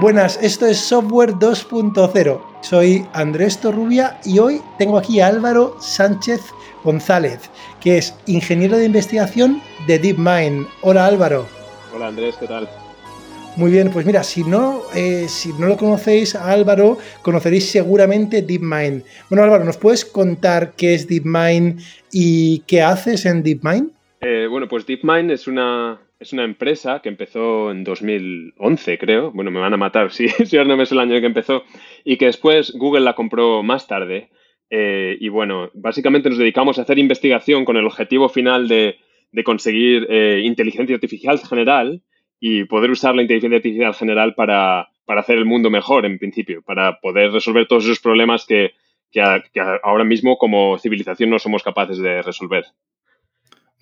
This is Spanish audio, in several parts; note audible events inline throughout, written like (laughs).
Buenas, esto es Software 2.0. Soy Andrés Torrubia y hoy tengo aquí a Álvaro Sánchez González, que es ingeniero de investigación de DeepMind. Hola Álvaro. Hola Andrés, ¿qué tal? Muy bien, pues mira, si no, eh, si no lo conocéis a Álvaro, conoceréis seguramente DeepMind. Bueno Álvaro, ¿nos puedes contar qué es DeepMind y qué haces en DeepMind? Eh, bueno, pues DeepMind es una, es una empresa que empezó en 2011, creo. Bueno, me van a matar (laughs) si, si no me sé el año que empezó. Y que después Google la compró más tarde. Eh, y bueno, básicamente nos dedicamos a hacer investigación con el objetivo final de, conseguir eh, inteligencia artificial general y poder usar la inteligencia artificial general para, hacer el mundo mejor, en principio, para poder resolver todos esos problemas que ahora mismo como civilización no somos capaces de resolver.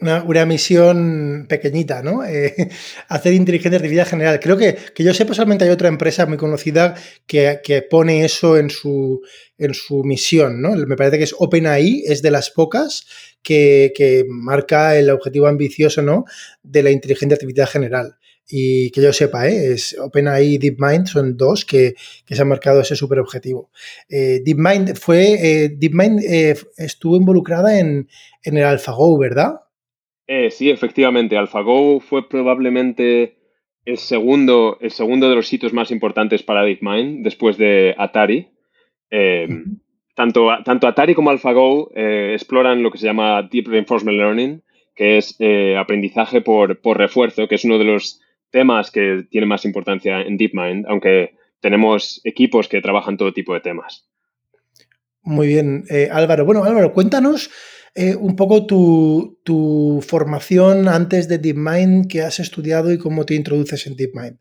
Una, misión pequeñita, ¿no? (laughs) Eh, hacer inteligencia artificial general. Creo que, que yo sé, solamente hay otra empresa muy conocida que, pone eso en su, en su misión, ¿no? Me parece que es OpenAI, es de las pocas que, marca el objetivo ambicioso, ¿no? De la inteligencia artificial general. Y que yo sepa, ¿eh? es OpenAI y DeepMind son dos que, se han marcado ese super objetivo. Eh, DeepMind fue, DeepMind estuvo involucrada en, en el AlphaGo, ¿verdad? Eh, sí, efectivamente. AlphaGo fue probablemente el segundo, el segundo de los sitios más importantes para DeepMind, después de Atari. Eh, tanto, tanto, Atari como AlphaGo eh, exploran lo que se llama Deep Reinforcement Learning, que es aprendizaje por, por refuerzo, que es uno de los temas que tiene más importancia en DeepMind, aunque tenemos equipos que trabajan todo tipo de temas. Muy bien, Álvaro. Bueno, Álvaro, cuéntanos eh, un poco tu, formación antes de DeepMind, que has estudiado y cómo te introduces en DeepMind.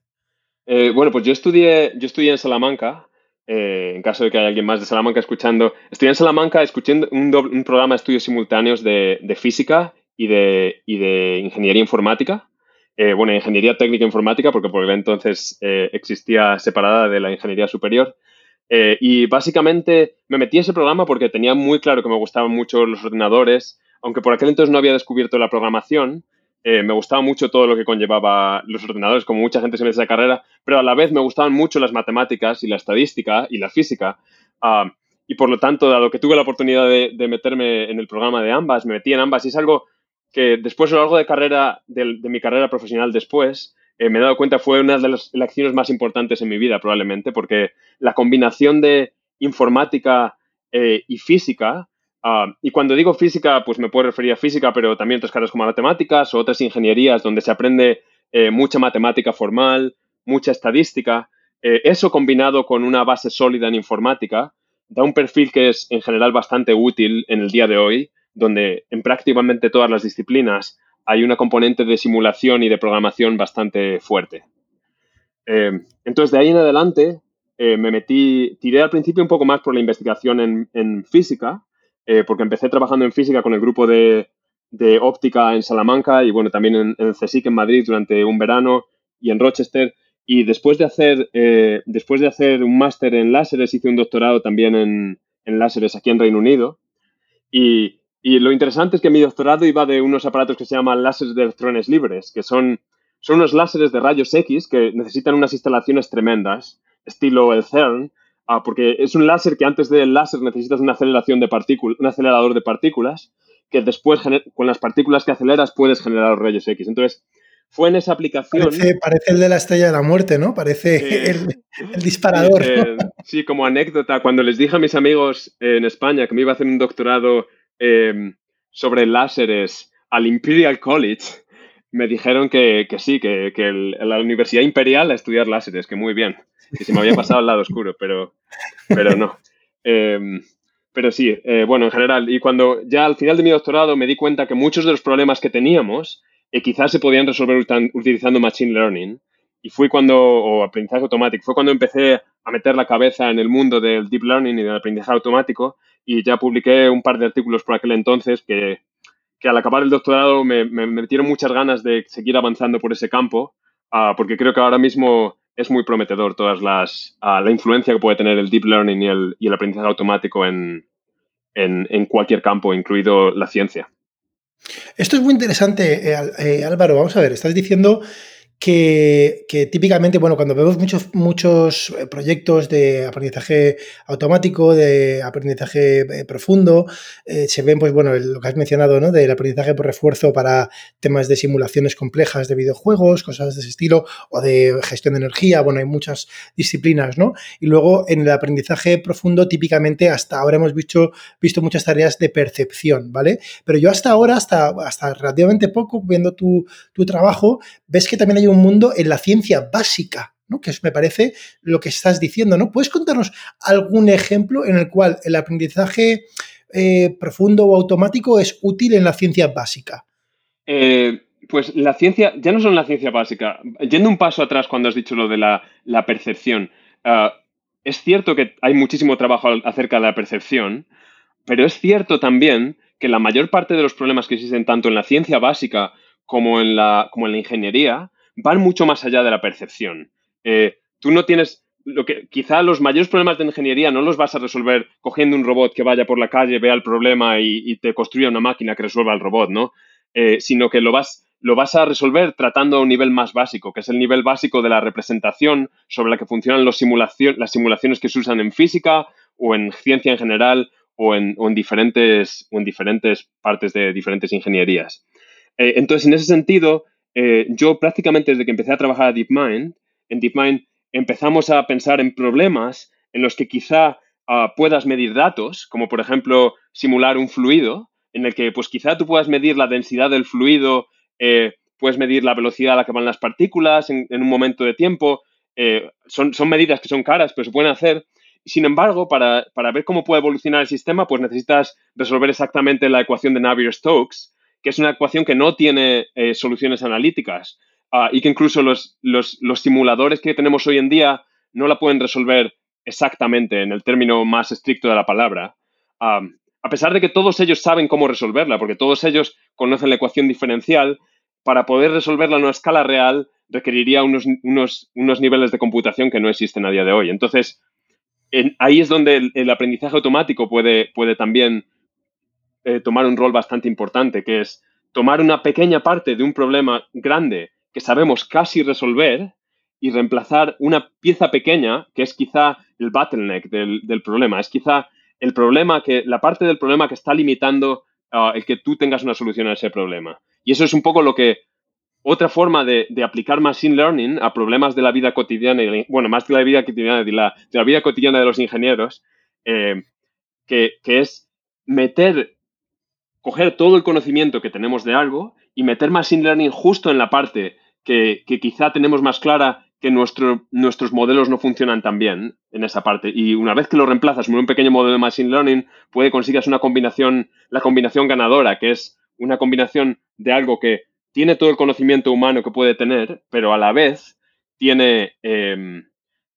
Eh, bueno, pues yo estudié, yo estudié en Salamanca, eh, en caso de que haya alguien más de Salamanca escuchando. Estudié en Salamanca escuchando un, un programa de estudios simultáneos de, física y de, y de, ingeniería informática. bueno, ingeniería técnica informática, porque por entonces existía separada de la ingeniería superior. Eh, y básicamente me metí a ese programa porque tenía muy claro que me gustaban mucho los ordenadores, aunque por aquel entonces no había descubierto la programación. Eh, me gustaba mucho todo lo que conllevaba los ordenadores, como mucha gente se mete esa carrera, pero a la vez me gustaban mucho las matemáticas y la estadística y la física. Ah, y por lo tanto, dado que tuve la oportunidad de, meterme en el programa de ambas, me metí en ambas y es algo que después a lo largo de, carrera, de mi carrera profesional después, eh, me he dado cuenta fue una de las lecciones más importantes en mi vida, probablemente, porque la combinación de informática eh, y física, ah, y cuando digo física, pues me puedo referir a física, pero también otras carreras como matemáticas o otras ingenierías donde se aprende eh, mucha matemática formal, mucha estadística, eso combinado con una base sólida en informática, da un perfil que es en general bastante útil en el día de hoy, donde en prácticamente todas las disciplinas hay una componente de simulación y de programación bastante fuerte. Eh, entonces, de ahí en adelante, eh, me metí, tiré al principio un poco más por la investigación en, física, eh, porque empecé trabajando en física con el grupo de, óptica en Salamanca y, bueno, también en, en, CSIC en Madrid durante un verano y en Rochester. Y después de hacer, después de hacer un máster en láseres, hice un doctorado también en, en láseres aquí en Reino Unido. Y, y lo interesante es que mi doctorado iba de unos aparatos que se llaman láseres de electrones libres, que son, son unos láseres de rayos X que necesitan unas instalaciones tremendas, estilo el CERN, ah, porque es un láser que antes del láser necesitas una aceleración de partículas, un acelerador de partículas, que después con las partículas que aceleras puedes generar los rayos X. Entonces, fue en esa aplicación. Parece, el de la estrella de la muerte, ¿no? Parece (laughs) el, disparador. Eh, sí, como anécdota, cuando les dije a mis amigos en España que me iba a hacer un doctorado Em, sobre láseres al Imperial College, me dijeron que, sí, que, la Universidad Imperial a estudiar láseres, que muy bien, que se me había pasado al lado oscuro, pero, pero no. Em, pero sí, eh, bueno, en general, y cuando ya al final de mi doctorado me di cuenta que muchos de los problemas que teníamos eh, quizás se podían resolver utilizando Machine Learning, y fui cuando, o aprendizaje automático, fue cuando empecé a meter la cabeza en el mundo del Deep Learning y del aprendizaje automático, y ya publiqué un par de artículos por aquel entonces que, al acabar el doctorado me, metieron muchas ganas de seguir avanzando por ese campo, ah, porque creo que ahora mismo es muy prometedor todas las ah, la influencia que puede tener el deep learning y el, y el aprendizaje automático en, en, cualquier campo, incluido la ciencia. Esto es muy interesante, eh, eh, Álvaro. Vamos a ver, estás diciendo que, típicamente, bueno, cuando vemos muchos, muchos eh, proyectos de aprendizaje automático, de aprendizaje eh, profundo, eh, se ven, pues bueno, lo que has mencionado, ¿no? Del aprendizaje por refuerzo para temas de simulaciones complejas de videojuegos, cosas de ese estilo, o de gestión de energía, bueno, hay muchas disciplinas, ¿no? Y luego en el aprendizaje profundo, típicamente hasta ahora hemos visto, visto muchas tareas de percepción, ¿vale? Pero yo hasta ahora, hasta, hasta relativamente poco, viendo tu, tu trabajo, ves que también hay un mundo en la ciencia básica, ¿no? que me parece lo que estás diciendo. ¿no? ¿Puedes contarnos algún ejemplo en el cual el aprendizaje eh, profundo o automático es útil en la ciencia básica? Eh, pues la ciencia, ya no son la ciencia básica, yendo un paso atrás cuando has dicho lo de la, percepción, ah, es cierto que hay muchísimo trabajo acerca de la percepción, pero es cierto también que la mayor parte de los problemas que existen tanto en la ciencia básica como en la, como en la ingeniería van mucho más allá de la percepción. Eh, tú no tienes lo que quizá los mayores problemas de ingeniería no los vas a resolver cogiendo un robot que vaya por la calle, vea el problema y, te construya una máquina que resuelva el robot, ¿no? Eh, sino que lo vas, lo vas a resolver tratando a un nivel más básico, que es el nivel básico de la representación sobre la que funcionan las simulaciones que se usan en física o en ciencia en general o en, diferentes, o en diferentes partes de diferentes ingenierías. Eh, entonces, en ese sentido, eh, yo prácticamente desde que empecé a trabajar a DeepMind, en DeepMind empezamos a pensar en problemas en los que quizá ah, puedas medir datos, como por ejemplo simular un fluido, en el que pues quizá tú puedas medir la densidad del fluido, eh, puedes medir la velocidad a la que van las partículas en, un momento de tiempo. Eh, son, son, medidas que son caras, pero se pueden hacer. Sin embargo, para, para, ver cómo puede evolucionar el sistema, pues necesitas resolver exactamente la ecuación de Navier-Stokes, que es una ecuación que no tiene eh, soluciones analíticas ah, y que incluso los, simuladores que tenemos hoy en día no la pueden resolver exactamente en el término más estricto de la palabra. Ah, a pesar de que todos ellos saben cómo resolverla, porque todos ellos conocen la ecuación diferencial, para poder resolverla en una escala real requeriría unos, unos, niveles de computación que no existen a día de hoy. Entonces, ahí es donde el, aprendizaje automático puede, puede también eh, tomar un rol bastante importante, que es tomar una pequeña parte de un problema grande que sabemos casi resolver y reemplazar una pieza pequeña, que es quizá el bottleneck del, problema, es quizá el problema que, la parte del problema que está limitando ah, el que tú tengas una solución a ese problema. Y eso es un poco lo que, otra forma de, aplicar Machine Learning a problemas de la vida cotidiana, bueno, más de la vida cotidiana, de la, de la vida cotidiana de los ingenieros, eh, que, que es meter coger todo el conocimiento que tenemos de algo y meter Machine Learning justo en la parte que, quizá tenemos más clara que nuestros modelos no funcionan tan bien en esa parte. Y una vez que lo reemplazas con un pequeño modelo de Machine Learning, puede consigas una combinación, la combinación ganadora, que es una combinación de algo que tiene todo el conocimiento humano que puede tener, pero a la vez tiene, em,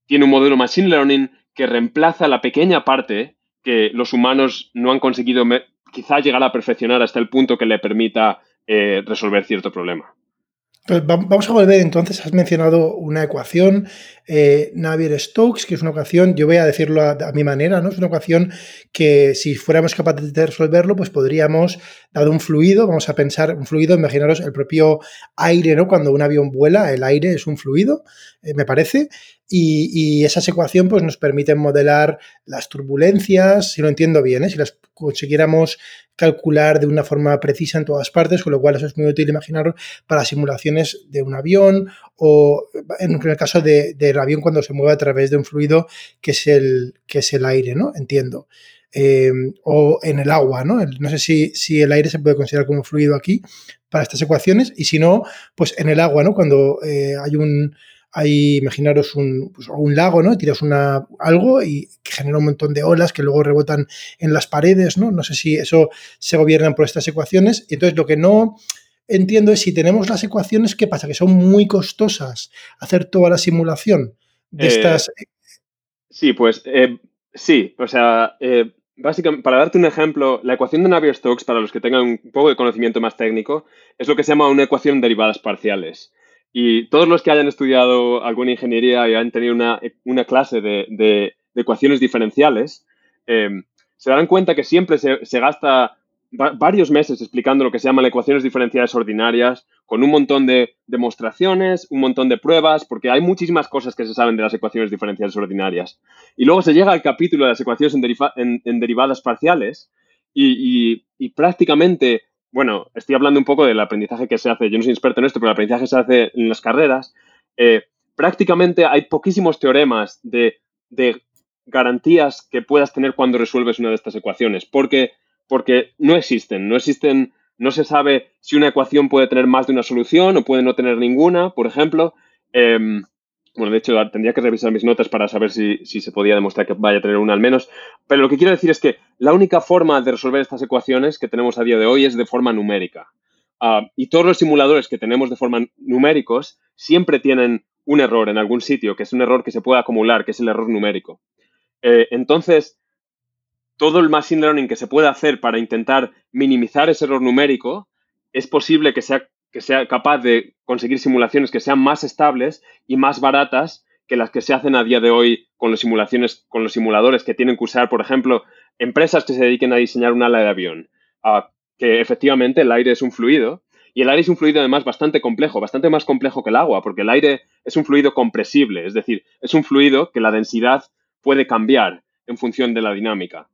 tiene un modelo Machine Learning que reemplaza la pequeña parte que los humanos no han conseguido quizá llegar a perfeccionar hasta el punto que le permita eh, resolver cierto problema. Pues vamos a volver entonces, has mencionado una ecuación, eh, Navier-Stokes, que es una ecuación, yo voy a decirlo a, mi manera, ¿no? Es una ecuación que si fuéramos capaces de resolverlo, pues podríamos, dado un fluido, vamos a pensar un fluido, imaginaros el propio aire, ¿no? Cuando un avión vuela, el aire es un fluido, eh, me parece, y, esa ecuación pues, nos permite modelar las turbulencias, si lo entiendo bien, ¿eh? si las consiguiéramos calcular de una forma precisa en todas partes, con lo cual eso es muy útil imaginar para simulaciones de un avión o en el caso del avión cuando se mueve a través de un fluido que es el, que es el aire, ¿no? Entiendo. Eh, o en el agua, ¿no? no sé si, si, el aire se puede considerar como fluido aquí para estas ecuaciones y si no, pues en el agua, ¿no? Cuando eh, hay un, hay, imaginaros un, pues, un lago, ¿no? Tiras una, algo y genera un montón de olas que luego rebotan en las paredes, ¿no? No sé si eso se gobiernan por estas ecuaciones. Y entonces lo que no entiendo es si tenemos las ecuaciones, ¿qué pasa? Que son muy costosas hacer toda la simulación de eh, estas. Sí, pues eh, sí, o sea, eh, básicamente, para darte un ejemplo, la ecuación de Navier-Stokes, para los que tengan un poco de conocimiento más técnico, es lo que se llama una ecuación de derivadas parciales. Y todos los que hayan estudiado alguna ingeniería y han tenido una, clase de, ecuaciones diferenciales, em, se darán cuenta que siempre se, gasta varios meses explicando lo que se llaman ecuaciones diferenciales ordinarias, con un montón de demostraciones, un montón de pruebas, porque hay muchísimas cosas que se saben de las ecuaciones diferenciales ordinarias. Y luego se llega al capítulo de las ecuaciones en, derivadas parciales y, prácticamente, bueno, estoy hablando un poco del aprendizaje que se hace, yo no soy experto en esto, pero el aprendizaje se hace en las carreras. Eh, prácticamente hay poquísimos teoremas de, de garantías que puedas tener cuando resuelves una de estas ecuaciones, porque porque no existen, no existen, no se sabe si una ecuación puede tener más de una solución o puede no tener ninguna, por ejemplo. Em, bueno, de hecho, tendría que revisar mis notas para saber si, se podía demostrar que vaya a tener una al menos. Pero lo que quiero decir es que la única forma de resolver estas ecuaciones que tenemos a día de hoy es de forma numérica. Ah, y todos los simuladores que tenemos de forma numéricos siempre tienen un error en algún sitio, que es un error que se puede acumular, que es el error numérico. Eh, entonces, todo el machine learning que se puede hacer para intentar minimizar ese error numérico, es posible que sea, que sea capaz de conseguir simulaciones que sean más estables y más baratas que las que se hacen a día de hoy con los simulaciones, con los simuladores que tienen que usar, por ejemplo, empresas que se dediquen a diseñar un ala de avión, que efectivamente el aire es un fluido, y el aire es un fluido además bastante complejo, bastante más complejo que el agua, porque el aire es un fluido compresible, es decir, es un fluido que la densidad puede cambiar en función de la dinámica.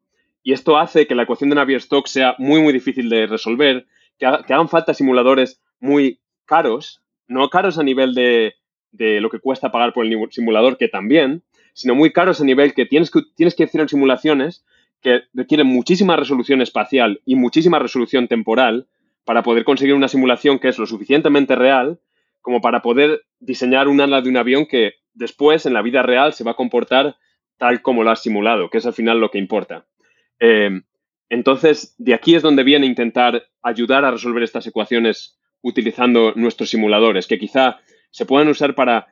Y esto hace que la ecuación de Navier-Stokes sea muy, muy difícil de resolver, que, hagan falta simuladores muy caros, no caros a nivel de, lo que cuesta pagar por el simulador, que también, sino muy caros a nivel que tienes que, tienes que hacer simulaciones que requieren muchísima resolución espacial y muchísima resolución temporal para poder conseguir una simulación que es lo suficientemente real como para poder diseñar un ala de un avión que después en la vida real se va a comportar tal como lo has simulado, que es al final lo que importa. Eh, entonces, de aquí es donde viene intentar ayudar a resolver estas ecuaciones utilizando nuestros simuladores, que quizá se puedan usar para,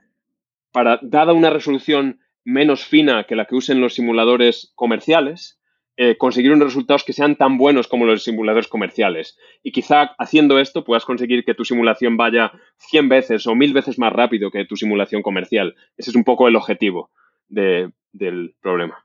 para dada una resolución menos fina que la que usen los simuladores comerciales, eh, conseguir unos resultados que sean tan buenos como los simuladores comerciales. Y quizá haciendo esto puedas conseguir que tu simulación vaya 100 veces o 1000 veces más rápido que tu simulación comercial. Ese es un poco el objetivo del problema.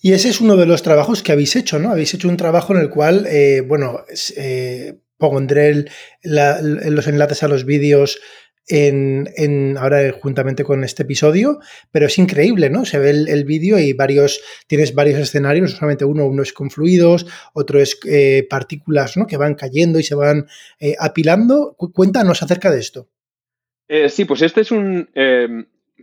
Y ese es uno de los trabajos que habéis hecho, ¿no? Habéis hecho un trabajo en el cual, eh, bueno, eh, pondré los enlaces a los vídeos en, ahora juntamente con este episodio, pero es increíble, ¿no? Se ve el, vídeo y varios, tienes varios escenarios, solamente uno, uno es con fluidos, otro es eh, partículas, ¿no? Que van cayendo y se van apilando. Cuéntanos acerca de esto. sí, pues este es un...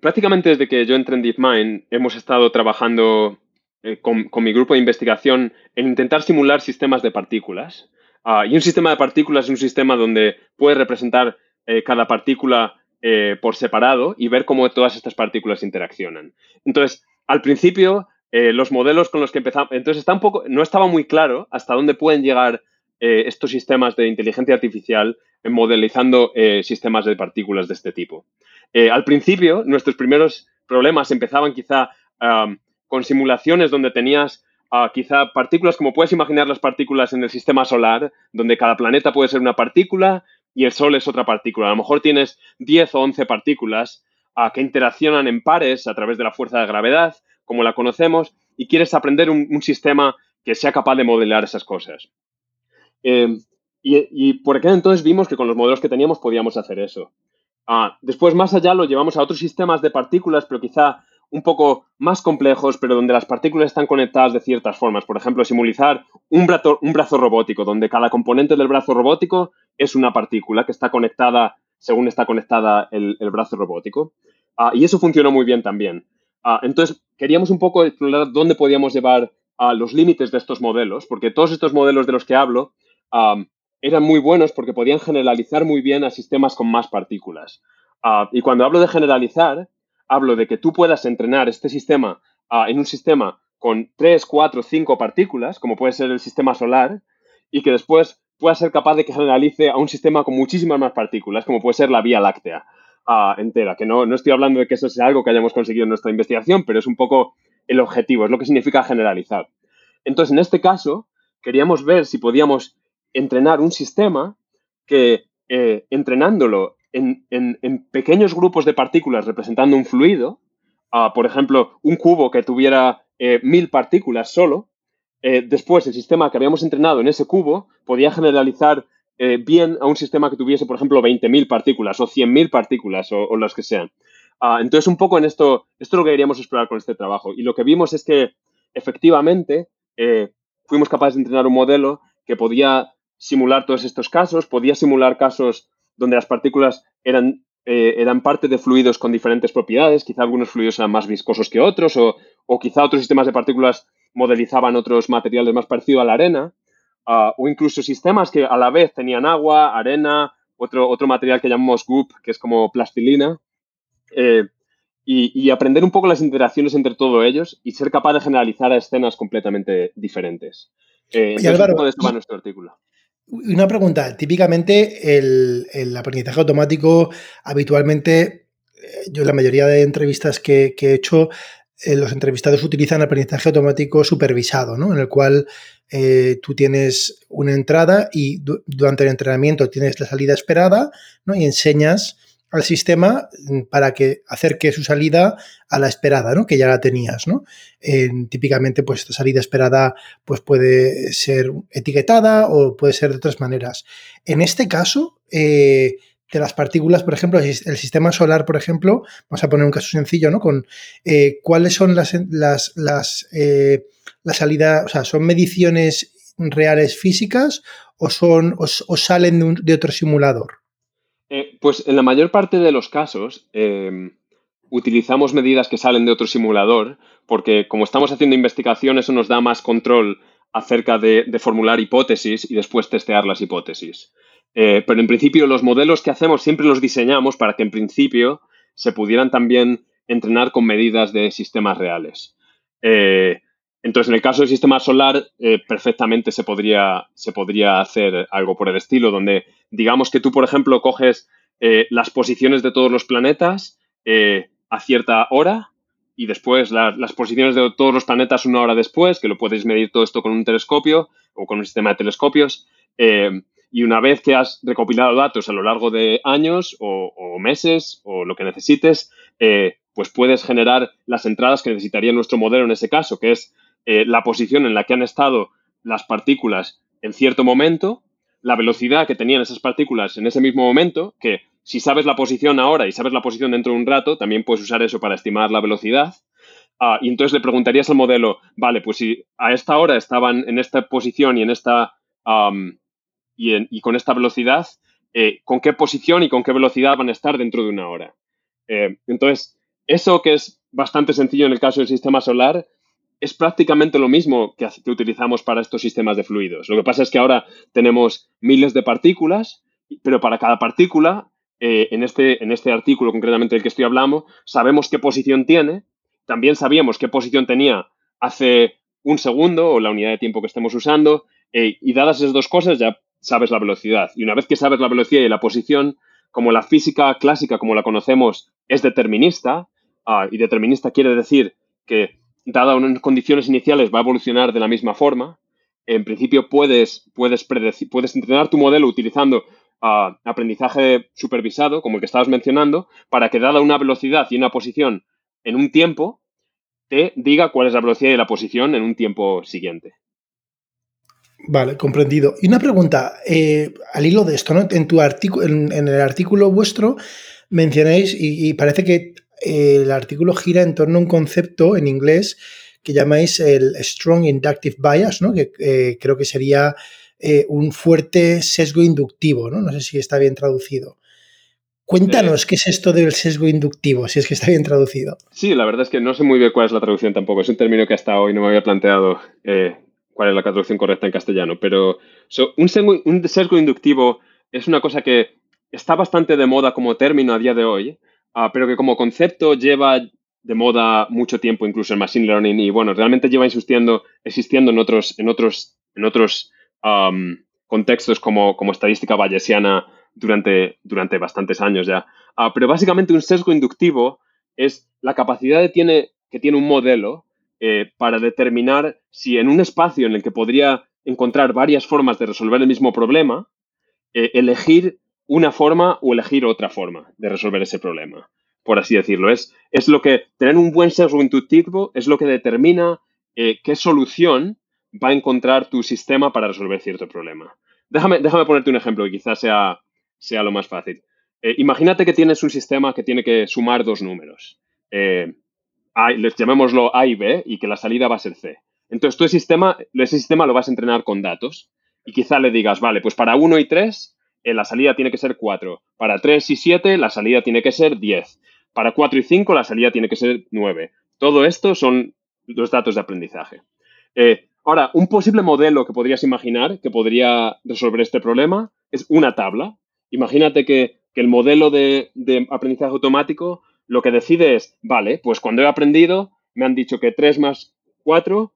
prácticamente desde que yo entré en DeepMind hemos estado trabajando eh, con, mi grupo de investigación en intentar simular sistemas de partículas. Ah, y un sistema de partículas es un sistema donde puedes representar eh, cada partícula eh, por separado y ver cómo todas estas partículas interaccionan. Entonces, al principio, los modelos con los que empezamos, entonces está un poco, no estaba muy claro hasta dónde pueden llegar estos sistemas de inteligencia artificial modelizando sistemas de partículas de este tipo. al principio, nuestros primeros problemas empezaban quizá con simulaciones donde tenías ah, quizá partículas, como puedes imaginar las partículas en el sistema solar, donde cada planeta puede ser una partícula y el Sol es otra partícula. A lo mejor tienes 10 o 11 partículas ah, que interaccionan en pares a través de la fuerza de gravedad, como la conocemos, y quieres aprender un, sistema que sea capaz de modelar esas cosas. Em, y, por aquel entonces vimos que con los modelos que teníamos podíamos hacer eso. Ah, después, más allá, lo llevamos a otros sistemas de partículas, pero quizá un poco más complejos, pero donde las partículas están conectadas de ciertas formas. Por ejemplo, simulizar un brazo, robótico, donde cada componente del brazo robótico es una partícula que está conectada según está conectada el, brazo robótico. Ah, y eso funcionó muy bien también. Ah, entonces, queríamos un poco explorar dónde podíamos llevar a los límites de estos modelos, porque todos estos modelos de los que hablo eran muy buenos porque podían generalizar muy bien a sistemas con más partículas. Ah, y cuando hablo de generalizar, hablo de que tú puedas entrenar este sistema ah, en un sistema con 3, 4, 5 partículas, como puede ser el sistema solar, y que después pueda ser capaz de que generalice a un sistema con muchísimas más partículas, como puede ser la Vía Láctea ah, entera. Que no, no estoy hablando de que eso sea algo que hayamos conseguido en nuestra investigación, pero es un poco el objetivo, es lo que significa generalizar. Entonces, en este caso, queríamos ver si podíamos entrenar un sistema que, eh, entrenándolo en, pequeños grupos de partículas representando un fluido, por ejemplo, un cubo que tuviera eh, mil partículas solo, después el sistema que habíamos entrenado en ese cubo podía generalizar bien a un sistema que tuviese, por ejemplo, 20.000 partículas o 100.000 partículas o, las que sean. Ah, entonces, un poco en esto, esto es lo que queríamos explorar con este trabajo. Y lo que vimos es que efectivamente fuimos capaces de entrenar un modelo que podía simular todos estos casos, podía simular casos donde las partículas eran, eh, eran parte de fluidos con diferentes propiedades, quizá algunos fluidos eran más viscosos que otros, o, quizá otros sistemas de partículas modelizaban otros materiales más parecidos a la arena, ah, o incluso sistemas que a la vez tenían agua, arena, otro, otro material que llamamos goop, que es como plastilina, eh, y, aprender un poco las interacciones entre todos ellos y ser capaz de generalizar a escenas completamente diferentes. Eh, nuestro artículo. Una pregunta, típicamente el, aprendizaje automático habitualmente, eh, yo en la mayoría de entrevistas que, he hecho, eh, los entrevistados utilizan aprendizaje automático supervisado, ¿no? En el cual eh, tú tienes una entrada y durante el entrenamiento tienes la salida esperada, ¿no? Y enseñas al sistema mm, para que acerque su salida a la esperada, ¿no? Que ya la tenías, ¿no? típicamente, pues esta salida esperada pues puede ser etiquetada o puede ser de otras maneras. En este caso, eh, de las partículas, por ejemplo, el sistema solar, por ejemplo, vamos a poner un caso sencillo, ¿no? Con eh, cuáles son las, las, eh, la salida, o sea, ¿son mediciones reales físicas o son o, salen de otro simulador? Eh, pues en la mayor parte de los casos em, utilizamos medidas que salen de otro simulador porque como estamos haciendo investigación eso nos da más control acerca de, formular hipótesis y después testear las hipótesis. Eh, pero en principio los modelos que hacemos siempre los diseñamos para que en principio se pudieran también entrenar con medidas de sistemas reales. Eh, entonces, en el caso del sistema solar, perfectamente se podría, se podría hacer algo por el estilo, donde digamos que tú, por ejemplo, coges eh, las posiciones de todos los planetas eh, a cierta hora y después las posiciones de todos los planetas una hora después, que lo puedes medir todo esto con un telescopio o con un sistema de telescopios. Eh, y una vez que has recopilado datos a lo largo de años o, meses o lo que necesites, pues puedes generar las entradas que necesitaría nuestro modelo en ese caso, que es la posición en la que han estado las partículas en cierto momento la velocidad que tenían esas partículas en ese mismo momento, que si sabes la posición ahora y sabes la posición dentro de un rato, también puedes usar eso para estimar la velocidad. Ah, y entonces le preguntarías al modelo, vale, pues si a esta hora estaban en esta posición y en esta y, con esta velocidad, eh, ¿con qué posición y con qué velocidad van a estar dentro de una hora? Eh, entonces, eso que es bastante sencillo en el caso del sistema solar, es prácticamente lo mismo que, utilizamos para estos sistemas de fluidos. Lo que pasa es que ahora tenemos miles de partículas, pero para cada partícula, eh, en, este, en este artículo concretamente del que estoy hablando, sabemos qué posición tiene, también sabíamos qué posición tenía hace un segundo o la unidad de tiempo que estemos usando, eh, y dadas esas dos cosas ya sabes la velocidad. Y una vez que sabes la velocidad y la posición, como la física clásica, como la conocemos, es determinista, ah, y determinista quiere decir que dada unas condiciones iniciales, va a evolucionar de la misma forma. En principio, puedes, puedes, puedes entrenar tu modelo utilizando ah, aprendizaje supervisado, como el que estabas mencionando, para que dada una velocidad y una posición en un tiempo, te diga cuál es la velocidad y la posición en un tiempo siguiente. Vale, comprendido. Y una pregunta, eh, al hilo de esto, ¿no? En, tu artículo, en, el artículo vuestro mencionáis, y, parece que el artículo gira en torno a un concepto en inglés que llamáis el Strong Inductive Bias, ¿no? que eh, creo que sería eh, un fuerte sesgo inductivo, ¿no? no sé si está bien traducido. Cuéntanos qué es esto del sesgo inductivo, si es que está bien traducido. Sí, la verdad es que no sé muy bien cuál es la traducción tampoco. Es un término que hasta hoy no me había planteado eh, cuál es la traducción correcta en castellano. Pero un, un sesgo inductivo es una cosa que está bastante de moda como término a día de hoy, Ah, pero que como concepto lleva de moda mucho tiempo, incluso el Machine Learning, y bueno, realmente lleva existiendo, existiendo en otros, en otros, en otros contextos como, como estadística bayesiana durante, durante bastantes años ya. Ah, pero básicamente un sesgo inductivo es la capacidad que tiene, que tiene un modelo eh, para determinar si en un espacio en el que podría encontrar varias formas de resolver el mismo problema, eh, elegir una forma o elegir otra forma de resolver ese problema, por así decirlo. Es, es lo que, tener un buen sesgo intuitivo es lo que determina eh, qué solución va a encontrar tu sistema para resolver cierto problema. Déjame, déjame ponerte un ejemplo que quizás sea, sea lo más fácil. Eh, imagínate que tienes un sistema que tiene que sumar dos números. Eh, les llamémoslo A y B y que la salida va a ser C. Entonces, tu sistema, ese sistema lo vas a entrenar con datos y quizá le digas, vale, pues para 1 y 3 eh, la salida tiene que ser 4. Para 3 y 7 la salida tiene que ser 10. Para 4 y 5 la salida tiene que ser 9. Todo esto son los datos de aprendizaje. Eh, ahora, un posible modelo que podrías imaginar que podría resolver este problema es una tabla. Imagínate que, el modelo de, aprendizaje automático lo que decide es, vale, pues cuando he aprendido me han dicho que 3 más 4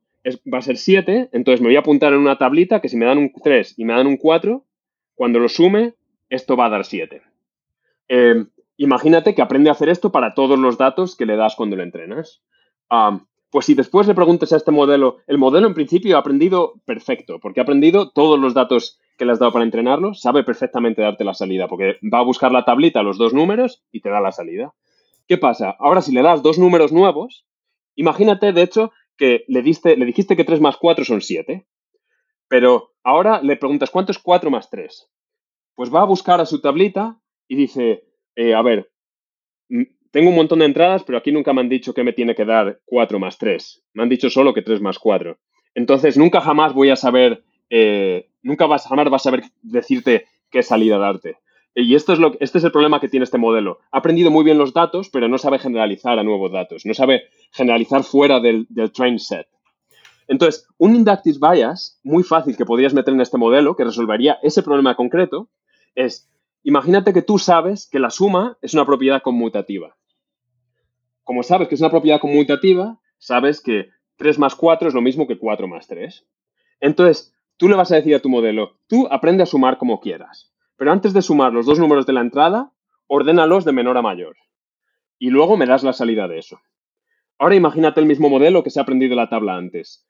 va a ser 7, entonces me voy a apuntar en una tablita que si me dan un 3 y me dan un 4, cuando lo sume, esto va a dar 7. Eh, imagínate que aprende a hacer esto para todos los datos que le das cuando lo entrenas. pues si después le preguntas a este modelo, el modelo en principio ha aprendido perfecto, porque ha aprendido todos los datos que le has dado para entrenarlo, sabe perfectamente darte la salida, porque va a buscar la tablita, los dos números, y te da la salida. ¿Qué pasa? Ahora si le das dos números nuevos, imagínate, de hecho, que le, le dijiste que 3 más 4 son 7, pero ahora le preguntas, ¿cuánto es 4 más 3? Pues va a buscar a su tablita y dice, eh, a ver, mm, tengo un montón de entradas, pero aquí nunca me han dicho que me tiene que dar 4 más 3. Me han dicho solo que 3 más 4. Entonces, nunca jamás voy a saber, eh, nunca vas, jamás vas a saber decirte qué salida darte. Y esto es lo, este es el problema que tiene este modelo. Ha aprendido muy bien los datos, pero no sabe generalizar a nuevos datos. No sabe generalizar fuera del, del train set. Entonces, un inductive bias muy fácil que podrías meter en este modelo, que resolvería ese problema concreto, es, imagínate que tú sabes que la suma es una propiedad conmutativa. Como sabes que es una propiedad conmutativa, sabes que 3 más 4 es lo mismo que 4 más 3. Entonces, tú le vas a decir a tu modelo, tú aprende a sumar como quieras, pero antes de sumar los dos números de la entrada, ordénalos de menor a mayor. Y luego me das la salida de eso. Ahora imagínate el mismo modelo que se ha aprendido en la tabla antes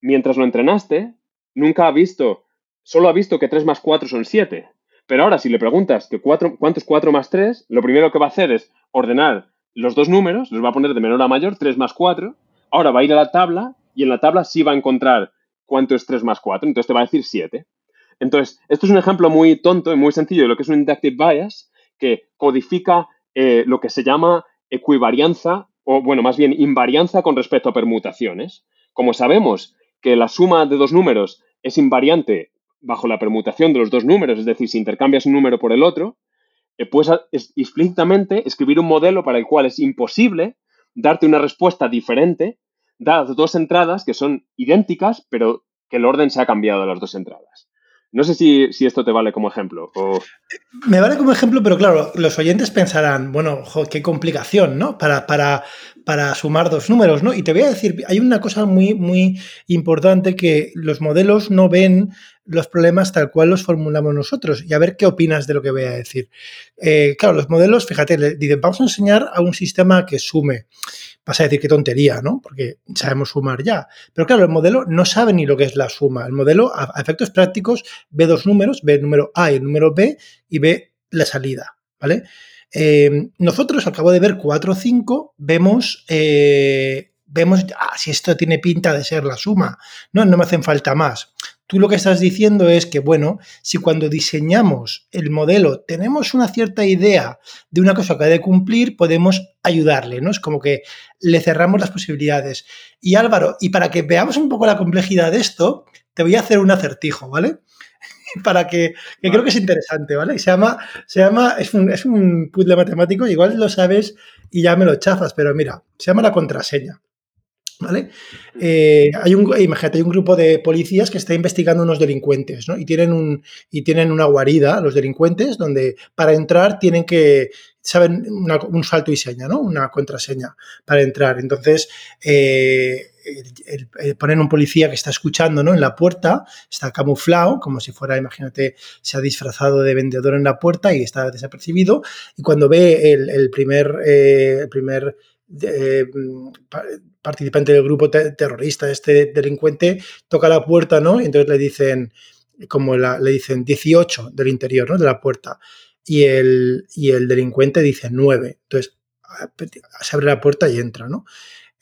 mientras lo entrenaste, nunca ha visto, solo ha visto que 3 más 4 son 7. Pero ahora, si le preguntas que cuánto es 4 más 3, lo primero que va a hacer es ordenar los dos números, los va a poner de menor a mayor, 3 más 4. Ahora va a ir a la tabla y en la tabla sí va a encontrar cuánto es 3 más 4, entonces te va a decir 7. Entonces, esto es un ejemplo muy tonto y muy sencillo de lo que es un inductive bias que codifica eh, lo que se llama equivarianza, o bueno, más bien invarianza con respecto a permutaciones. Como sabemos que la suma de dos números es invariante bajo la permutación de los dos números, es decir, si intercambias un número por el otro, eh, puedes explícitamente escribir un modelo para el cual es imposible darte una respuesta diferente dadas dos entradas que son idénticas, pero que el orden se ha cambiado de las dos entradas. No sé si, esto te vale como ejemplo. Me vale como ejemplo, pero claro, los oyentes pensarán, bueno, qué complicación, ¿no? Para, para, para sumar dos números, ¿no? Y te voy a decir, hay una cosa muy, muy importante que los modelos no ven los problemas tal cual los formulamos nosotros. Y a ver qué opinas de lo que voy a decir. Eh, claro, los modelos, fíjate, le dicen, vamos a enseñar a un sistema que sume vas a decir qué tontería, ¿no? Porque sabemos sumar ya. Pero claro, el modelo no sabe ni lo que es la suma. El modelo, a, efectos prácticos, ve dos números, ve el número A y el número B y ve la salida, ¿vale? Eh, nosotros, al cabo de ver 4 o 5, vemos, eh, vemos ah, si esto tiene pinta de ser la suma. No, no me hacen falta más. Tú lo que estás diciendo es que, bueno, si cuando diseñamos el modelo tenemos una cierta idea de una cosa que ha de cumplir, podemos ayudarle, ¿no? Es como que le cerramos las posibilidades. Y Álvaro, y para que veamos un poco la complejidad de esto, te voy a hacer un acertijo, ¿vale? (laughs) para que, que creo que es interesante, ¿vale? Se llama, se llama, es un, es un puzzle matemático, igual lo sabes y ya me lo chafas, pero mira, se llama la contraseña. ¿Vale? Eh, hay un, imagínate, hay un grupo de policías que está investigando unos delincuentes, ¿no? Y tienen, un, y tienen una guarida, los delincuentes, donde para entrar tienen que, saben, un salto y seña, ¿no? Una contraseña para entrar. Entonces, eh, ponen un policía que está escuchando, ¿no? En la puerta, está camuflado, como si fuera, imagínate, se ha disfrazado de vendedor en la puerta y está desapercibido. Y cuando ve el, primer, eh, el primer participante del grupo terrorista, este delincuente, toca la puerta, ¿no? Y entonces le dicen, como le dicen 18 del interior, ¿no? De la puerta. Y el, y el delincuente dice 9. Entonces se abre la puerta y entra, ¿no?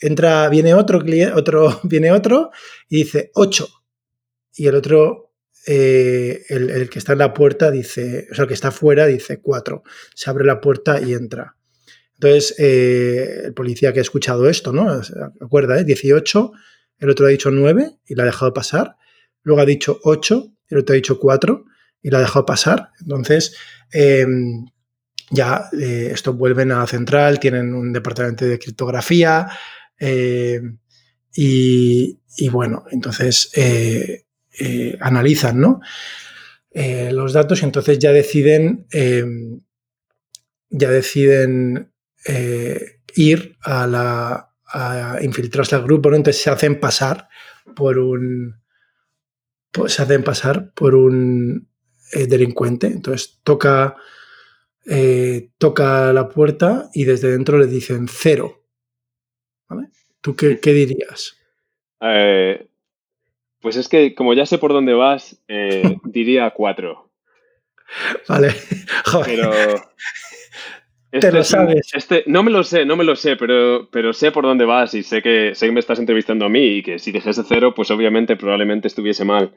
Entra, viene otro cliente, otro, (laughs) viene otro y dice 8. y el otro, eh, el, que está en la puerta dice, o sea, el que está afuera dice 4. Se abre la puerta y entra. Entonces, eh, el policía que ha escuchado esto, ¿no? Acuerda, ¿eh? 18, el otro ha dicho 9 y la ha dejado pasar. Luego ha dicho 8, el otro ha dicho 4 y la ha dejado pasar. Entonces, em, ya eh, esto vuelven a central, tienen un departamento de criptografía em, y, bueno, entonces eh, eh, analizan ¿no? los datos y entonces ya deciden, em, ya deciden ir a, la, a infiltrarse al grupo, ¿no? entonces se hacen pasar por un, pues se hacen pasar por un eh, delincuente. Entonces toca, eh, toca la puerta y desde dentro le dicen cero. ¿Vale? ¿Tú qué, dirías? Eh, pues es que como ya sé por dónde vas, diría cuatro. (laughs) Vale. (laughs) Pero. Te lo sabes. Este, no me lo sé, no me lo sé, pero, pero sé por dónde vas y sé que, sé que me estás entrevistando a mí y que si dijese cero, pues obviamente probablemente estuviese mal.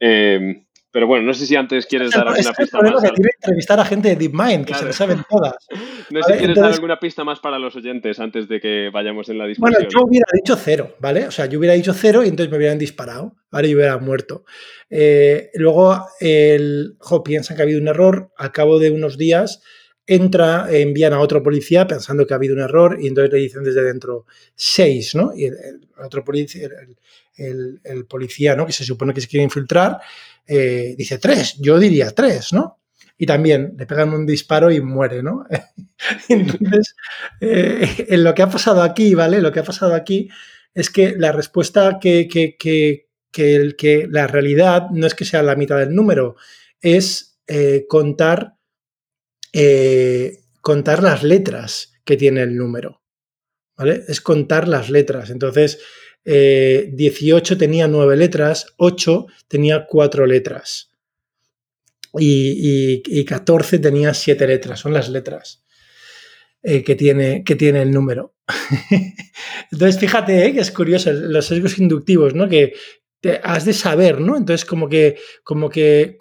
Eh, pero bueno, no sé si antes quieres dar alguna pista más. Que entrevistar a gente de DeepMind, que se lo saben todas. (laughs) no sé si quieres dar alguna pista más para los oyentes antes de que vayamos en la discusión. Bueno, yo hubiera dicho cero, ¿vale? O sea, yo hubiera dicho cero y entonces me hubieran disparado, ¿vale? Y hubiera muerto. Eh, luego, el, jo, piensan que ha habido un error. Al cabo de unos días, entra, envían a otro policía pensando que ha habido un error y entonces le dicen desde dentro seis, ¿no? Y el, otro policía, el, el, policía, ¿no? Que se supone que se quiere infiltrar eh, dice tres, yo diría tres, ¿no? Y también le pegan un disparo y muere, ¿no? (laughs) Entonces, eh, en lo que ha pasado aquí, ¿vale? Lo que ha pasado aquí es que la respuesta que, que, que, que, la realidad no es que sea la mitad del número, es eh, contar, contar las letras que tiene el número, ¿vale? Es contar las letras. Entonces, 18 eh, tenía 9 letras, 8 tenía 4 letras y, 14 tenía 7 letras, son las letras eh, que, tiene, que tiene el número. (laughs) Entonces, fíjate eh, que es curioso, los sesgos inductivos, ¿no? Que has de saber, ¿no? Entonces, como que, como que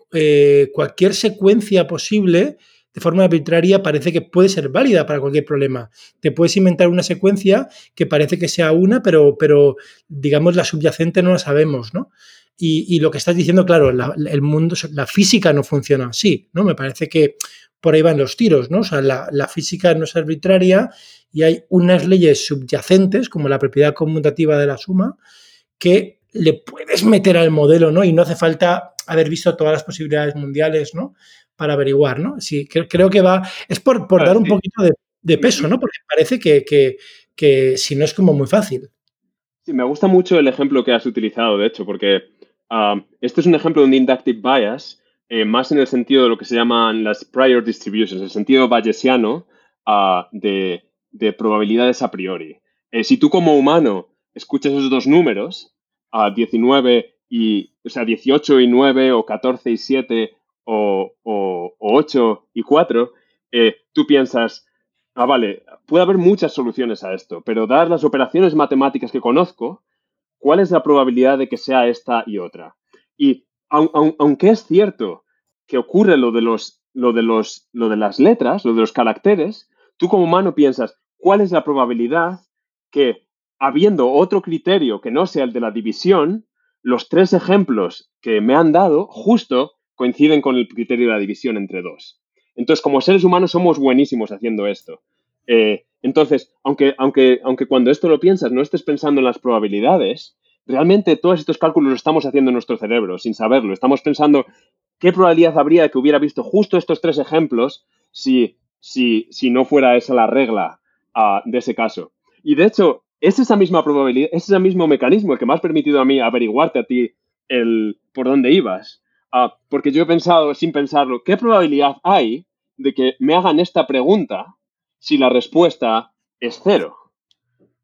cualquier secuencia posible de forma arbitraria parece que puede ser válida para cualquier problema. Te puedes inventar una secuencia que parece que sea una, pero, pero digamos la subyacente no la sabemos, ¿no? Y, lo que estás diciendo, claro, el mundo, la física no funciona así, ¿no? Me parece que por ahí van los tiros, ¿no? O sea, la, la física no es arbitraria y hay unas leyes subyacentes, como la propiedad conmutativa de la suma, que le puedes meter al modelo, ¿no? Y no hace falta haber visto todas las posibilidades mundiales, ¿no? para averiguar, ¿no? Sí, creo, que va, es por, dar un poquito de, peso, ¿no? Porque parece que, si no es como muy fácil. Sí, me gusta mucho el ejemplo que has utilizado, de hecho, porque um, este es un ejemplo de un inductive bias, eh, más en el sentido de lo que se llaman las prior distributions, el sentido bayesiano uh, de, probabilidades a priori. Eh, si tú como humano escuchas esos dos números, a 19 y, o sea, 18 y 9 o 14 y 7 o, o, 8 y 4, eh, tú piensas, ah, vale, puede haber muchas soluciones a esto, pero dadas las operaciones matemáticas que conozco, ¿cuál es la probabilidad de que sea esta y otra? Y aunque es cierto que ocurre lo de, los, lo, de los, lo de las letras, lo de los caracteres, tú como humano piensas, ¿cuál es la probabilidad que habiendo otro criterio que no sea el de la división, los tres ejemplos que me han dado justo coinciden con el criterio de la división entre dos. Entonces, como seres humanos somos buenísimos haciendo esto. Eh, entonces, aunque, aunque, aunque cuando esto lo piensas no estés pensando en las probabilidades, realmente todos estos cálculos los estamos haciendo en nuestro cerebro sin saberlo. Estamos pensando qué probabilidad habría de que hubiera visto justo estos tres ejemplos si, si, si no fuera esa la regla ah, de ese caso. Y de hecho, es esa misma probabilidad, es ese mismo mecanismo el que me has permitido a mí averiguarte a ti el por dónde ibas. Ah, porque yo he pensado, sin pensarlo, ¿qué probabilidad hay de que me hagan esta pregunta si la respuesta es cero?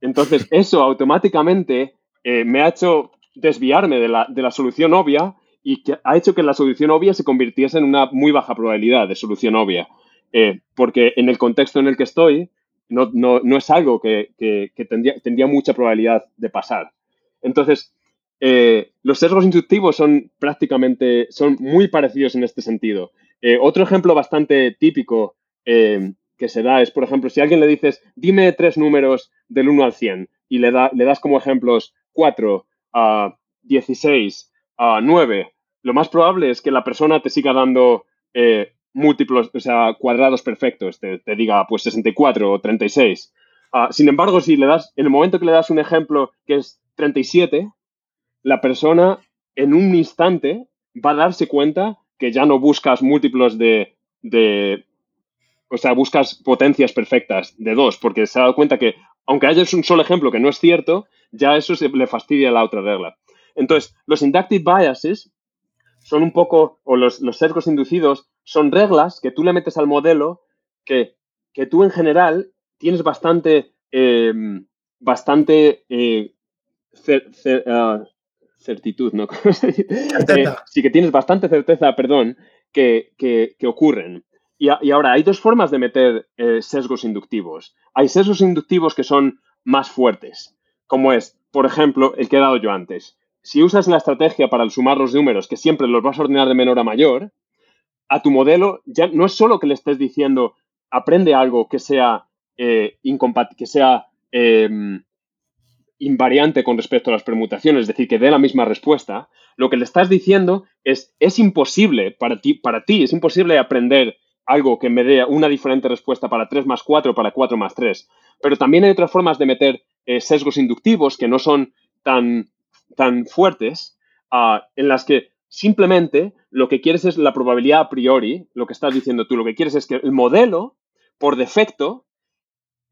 Entonces, (laughs) eso automáticamente eh, me ha hecho desviarme de la, solución obvia y que ha hecho que la solución obvia se convirtiese en una muy baja probabilidad de solución obvia. Eh, porque en el contexto en el que estoy, no, no, es algo que, tendría, tendría, mucha probabilidad de pasar. Entonces, eh, los sesgos inductivos son prácticamente, son muy parecidos en este sentido. Eh, otro ejemplo bastante típico eh, que se da es, por ejemplo, si a alguien le dices, dime tres números del 1 al 100 y le, da, le das como ejemplos 4, a 16, a 9, lo más probable es que la persona te siga dando múltiplos, o sea, cuadrados perfectos, te, diga pues 64 o 36. Ah, sin embargo, si le das, en el momento que le das un ejemplo que es 37, la persona en un instante va a darse cuenta que ya no buscas múltiplos de, de o sea, buscas potencias perfectas de dos, porque se ha dado cuenta que, aunque haya un solo ejemplo que no es cierto, ya eso le fastidia la otra regla. Entonces, los inductive biases son un poco, o los, los sesgos inducidos, son reglas que tú le metes al modelo que, que tú en general tienes bastante, em, bastante eh, ah, certitud, ¿no? (laughs) eh, sí que tienes bastante certeza, perdón, que, que, ocurren. Y, y, ahora, hay dos formas de meter eh, sesgos inductivos. Hay sesgos inductivos que son más fuertes, como es, por ejemplo, el que he dado yo antes si usas la estrategia para sumar los números, que siempre los vas a ordenar de menor a mayor, a tu modelo ya no es solo que le estés diciendo aprende algo que sea, eh, que sea em, invariante con respecto a las permutaciones, es decir, que dé la misma respuesta, lo que le estás diciendo es es imposible para ti, para ti es imposible aprender algo que me dé una diferente respuesta para 3 más 4 o para 4 más 3. Pero también hay otras formas de meter eh, sesgos inductivos que no son tan tan fuertes ah, en las que simplemente lo que quieres es la probabilidad a priori, lo que estás diciendo tú, lo que quieres es que el modelo, por defecto,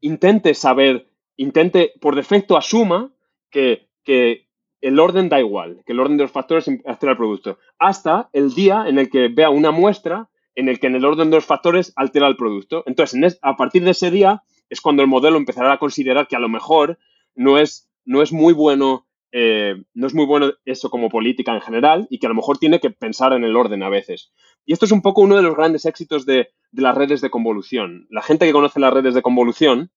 intente saber, intente, por defecto asuma que, que el orden da igual, que el orden de los factores altera el producto, hasta el día en el que vea una muestra en el que en el orden de los factores altera el producto. Entonces, a partir de ese día es cuando el modelo empezará a considerar que a lo mejor no es, no es muy bueno eh, no es muy bueno eso como política en general y que a lo mejor tiene que pensar en el orden a veces. Y esto es un poco uno de los grandes éxitos de, las redes de convolución. La gente que conoce las redes de convolución,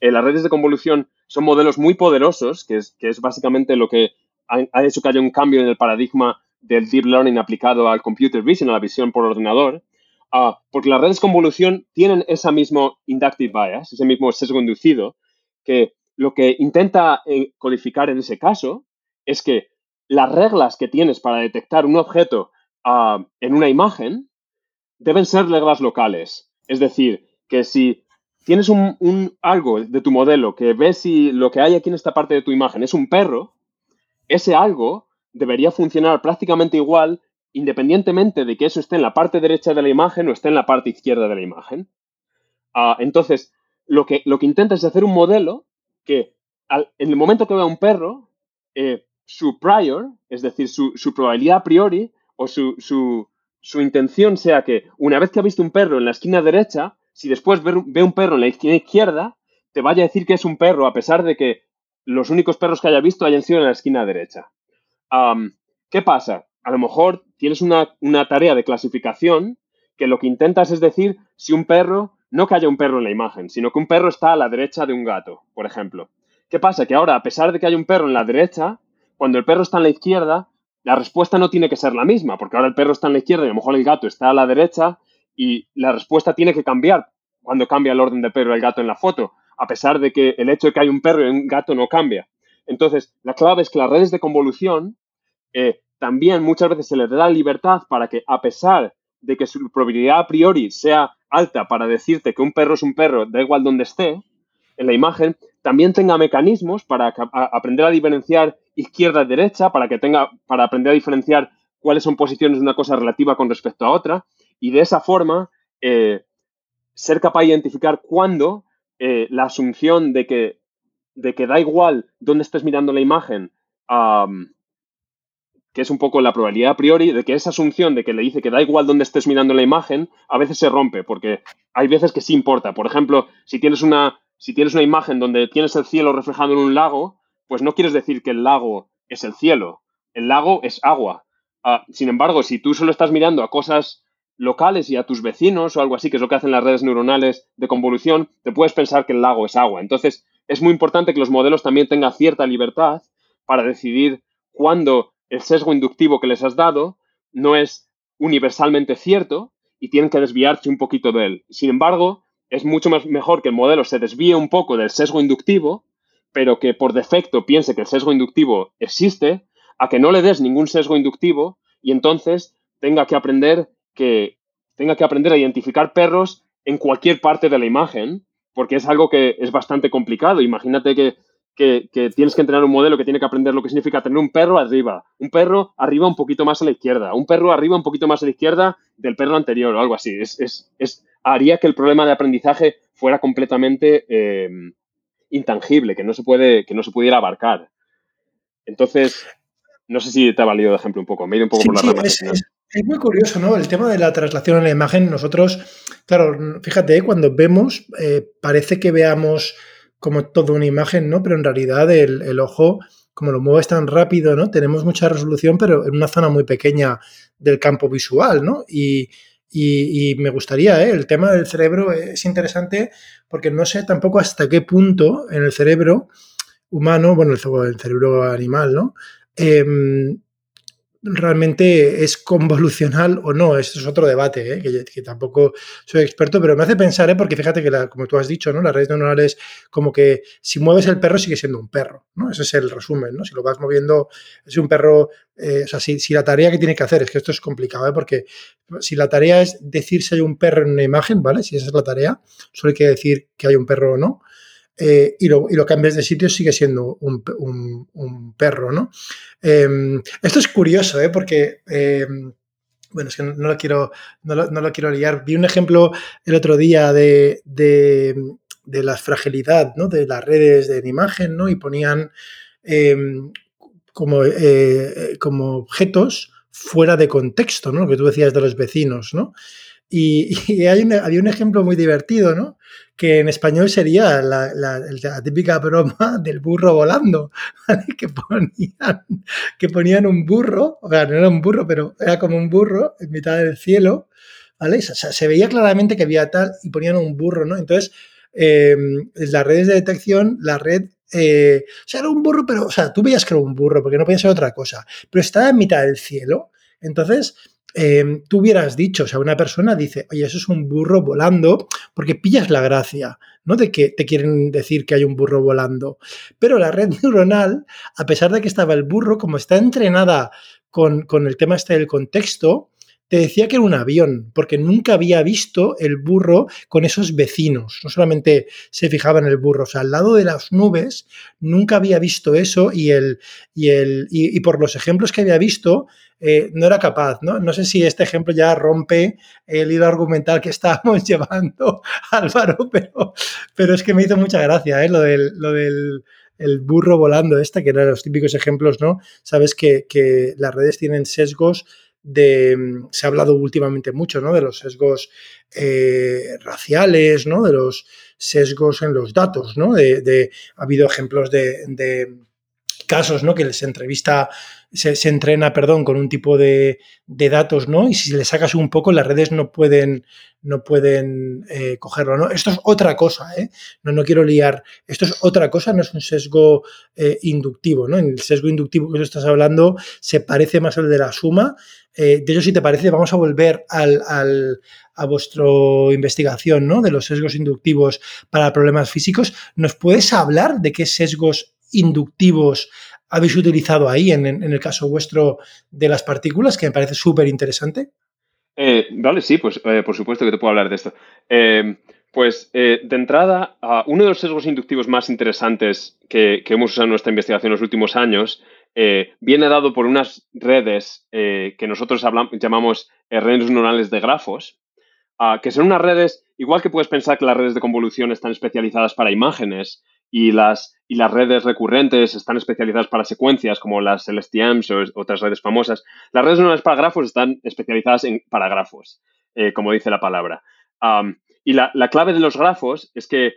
eh, las redes de convolución son modelos muy poderosos, que es, básicamente lo que ha, hecho que haya un cambio en el paradigma del deep learning aplicado al computer vision, a la visión por ordenador, ah, porque las redes de convolución tienen ese mismo inductive bias, ese mismo sesgo inducido, que lo que intenta eh, codificar en ese caso es que las reglas que tienes para detectar un objeto ah, en una imagen deben ser reglas locales. Es decir, que si tienes un, algo de tu modelo que ves si lo que hay aquí en esta parte de tu imagen es un perro, ese algo debería funcionar prácticamente igual independientemente de que eso esté en la parte derecha de la imagen o esté en la parte izquierda de la imagen. Ah, entonces, lo que, lo que intentas es hacer un modelo que en el momento que vea un perro, eh, su prior, es decir, su, probabilidad a priori o su, su, intención sea que una vez que ha visto un perro en la esquina derecha, si después ve, un perro en la esquina izquierda, te vaya a decir que es un perro a pesar de que los únicos perros que haya visto hayan sido en la esquina derecha. ¿Qué pasa? A lo mejor tienes una, una tarea de clasificación que lo que intentas es decir si un perro no que haya un perro en la imagen, sino que un perro está a la derecha de un gato, por ejemplo. ¿Qué pasa? Que ahora, a pesar de que haya un perro en la derecha, cuando el perro está en la izquierda, la respuesta no tiene que ser la misma, porque ahora el perro está en la izquierda y a lo mejor el gato está a la derecha y la respuesta tiene que cambiar cuando cambia el orden de perro y el gato en la foto, a pesar de que el hecho de que hay un perro y un gato no cambia. Entonces, la clave es que las redes de convolución eh, también muchas veces se les da libertad para que, a pesar de que su probabilidad a priori sea alta para decirte que un perro es un perro, da igual donde esté, en la imagen, también tenga mecanismos para aprender a diferenciar izquierda y derecha, para que tenga, para aprender a diferenciar cuáles son posiciones de una cosa relativa con respecto a otra, y de esa forma eh, ser capaz de identificar cuándo eh, la asunción de que, de que da igual dónde estés mirando la imagen, que es un poco la probabilidad a priori de que esa asunción de que le dice que da igual dónde estés mirando la imagen, a veces se rompe, porque hay veces que sí importa. Por ejemplo, si tienes una, si tienes una imagen donde tienes el cielo reflejado en un lago, pues no quieres decir que el lago es el cielo, el lago es agua. Ah, sin embargo, si tú solo estás mirando a cosas locales y a tus vecinos o algo así, que es lo que hacen las redes neuronales de convolución, te puedes pensar que el lago es agua. Entonces, es muy importante que los modelos también tengan cierta libertad para decidir cuando el sesgo inductivo que les has dado no es universalmente cierto y tienen que desviarse un poquito de él. Sin embargo, es mucho más mejor que el modelo se desvíe un poco del sesgo inductivo, pero que por defecto piense que el sesgo inductivo existe, a que no le des ningún sesgo inductivo y entonces tenga que aprender que tenga que aprender a identificar perros en cualquier parte de la imagen, porque es algo que es bastante complicado. Imagínate que que, tienes que entrenar un modelo que tiene que aprender lo que significa tener un perro arriba, un perro arriba un poquito más a la izquierda, un perro arriba un poquito más a la izquierda del perro anterior o algo así. Es, es, haría que el problema de aprendizaje fuera completamente eh, intangible, que no, se puede, que no se pudiera abarcar. Entonces, no sé si te ha valido de ejemplo un poco, me he ido un poco por la sí, es, es, muy curioso, ¿no? El tema de la traslación en la imagen, nosotros, claro, fíjate, cuando vemos, eh, parece que veamos como toda una imagen, ¿no? Pero en realidad el, ojo, como lo mueves tan rápido, ¿no? Tenemos mucha resolución, pero en una zona muy pequeña del campo visual, ¿no? Y, me gustaría, ¿eh? el tema del cerebro es interesante porque no sé tampoco hasta qué punto en el cerebro humano, bueno, el, cerebro animal, ¿no? Em, realmente es convolucional o no. Esto es otro debate, ¿eh? que, tampoco soy experto, pero me hace pensar, ¿eh? porque fíjate que, como tú has dicho, ¿no? las redes neuronales, como que si mueves el perro sigue siendo un perro. ¿no? Ese es el resumen. ¿no? Si lo vas moviendo, es un perro. Eh, o sea, si, la tarea que tiene que hacer, es que esto es complicado, porque si la tarea es decir si hay un perro en una imagen, ¿vale? Si esa es la tarea, solo hay que decir que hay un perro o no. Eh, y, lo, y, lo, cambias de sitio, sigue siendo un, perro, ¿no? Em, esto es curioso, ¿eh? Porque, em, bueno, es que no, lo quiero, no lo, quiero liar. Vi un ejemplo el otro día de, la fragilidad, ¿no? De las redes de imagen, ¿no? Y ponían em, como, eh, como objetos fuera de contexto, ¿no? Lo que tú decías de los vecinos, ¿no? (laughs) Y, hay había un ejemplo muy divertido, ¿no? Que en español sería la, típica broma (laughs) del burro volando, (laughs) que, ponían, que ponían un burro, o sea, no era un burro, pero era como un burro en mitad del cielo, ¿vale? O sea, se veía claramente que había tal y ponían un burro, ¿no? Entonces, em, las redes de detección, la red eh, o sea, era un burro, pero, o sea, tú veías que era un burro, porque no podía ser otra cosa, pero estaba en mitad del cielo. Entonces, Em, tú hubieras dicho, o sea, una persona dice, oye, eso es un burro volando, porque pillas la gracia, ¿no? De que te quieren decir que hay un burro volando. Pero la red (laughs) neuronal, a pesar de que estaba el burro, como está entrenada con, con el tema este del contexto, te decía que era un avión, porque nunca había visto el burro con esos vecinos. No solamente se fijaba en el burro, o sea, al lado de las nubes nunca había visto eso y, el, y, el, y, por los ejemplos que había visto eh, no era capaz. ¿no? no sé si este ejemplo ya rompe el hilo argumental que estábamos (laughs) llevando, Álvaro, pero, pero es que me hizo mucha gracia ¿eh? lo del... Lo del el burro volando este, que eran los típicos ejemplos, ¿no? Sabes que, que las redes tienen sesgos de, se ha hablado últimamente mucho, ¿no? De los sesgos eh, raciales, ¿no? De los sesgos en los datos, ¿no? De, ha habido ejemplos de, de casos, ¿no? Que se entrevista se, entrena, perdón, con un tipo de, datos, ¿no? Y si le sacas un poco, las redes no pueden, no pueden eh, cogerlo, ¿no? Esto es otra cosa, ¿eh? No, no quiero liar. Esto es otra cosa, no es un sesgo eh, inductivo, ¿no? En el sesgo inductivo que tú estás hablando se parece más al de la suma. Eh, de hecho, si te parece, vamos a volver al, a vuestra investigación, ¿no? De los sesgos inductivos para problemas físicos. ¿Nos puedes hablar de qué sesgos inductivos habéis utilizado ahí en, el caso vuestro de las partículas, que me parece súper interesante? Eh, vale, sí, pues eh, por supuesto que te puedo hablar de esto. Pues de entrada, uno de los sesgos inductivos más interesantes que, hemos usado en nuestra investigación en los últimos años viene dado por unas redes que nosotros llamamos redes neuronales de grafos, que son unas redes, igual que puedes pensar que las redes de convolución están especializadas para imágenes y las y las redes recurrentes están especializadas para secuencias como las LSTMs o otras redes famosas. Las redes neuronales para grafos están especializadas en paragrafos, eh, como dice la palabra. y la, clave de los grafos es que,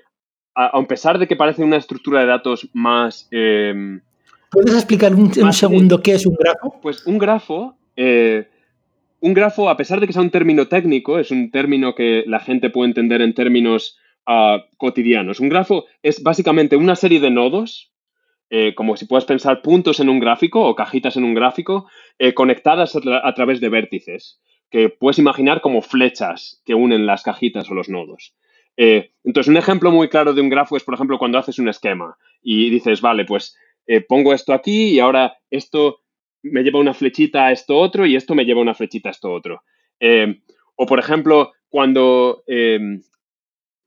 a, pesar de que parece una estructura de datos más... Em, ¿Puedes explicar un, segundo qué es un grafo? Pues un grafo... Eh, un grafo, a pesar de que sea un término técnico, es un término que la gente puede entender en términos cotidianos. Un grafo es básicamente una serie de nodos eh, como si puedas pensar puntos en un gráfico o cajitas en un gráfico eh, conectadas a, través de vértices, que puedes imaginar como flechas que unen las cajitas o los nodos. Entonces, un ejemplo muy claro de un grafo es, por ejemplo, cuando haces un esquema y dices, vale, pues pongo esto aquí y ahora esto me lleva una flechita a esto otro y esto me lleva una flechita a esto otro. o, por ejemplo, cuando,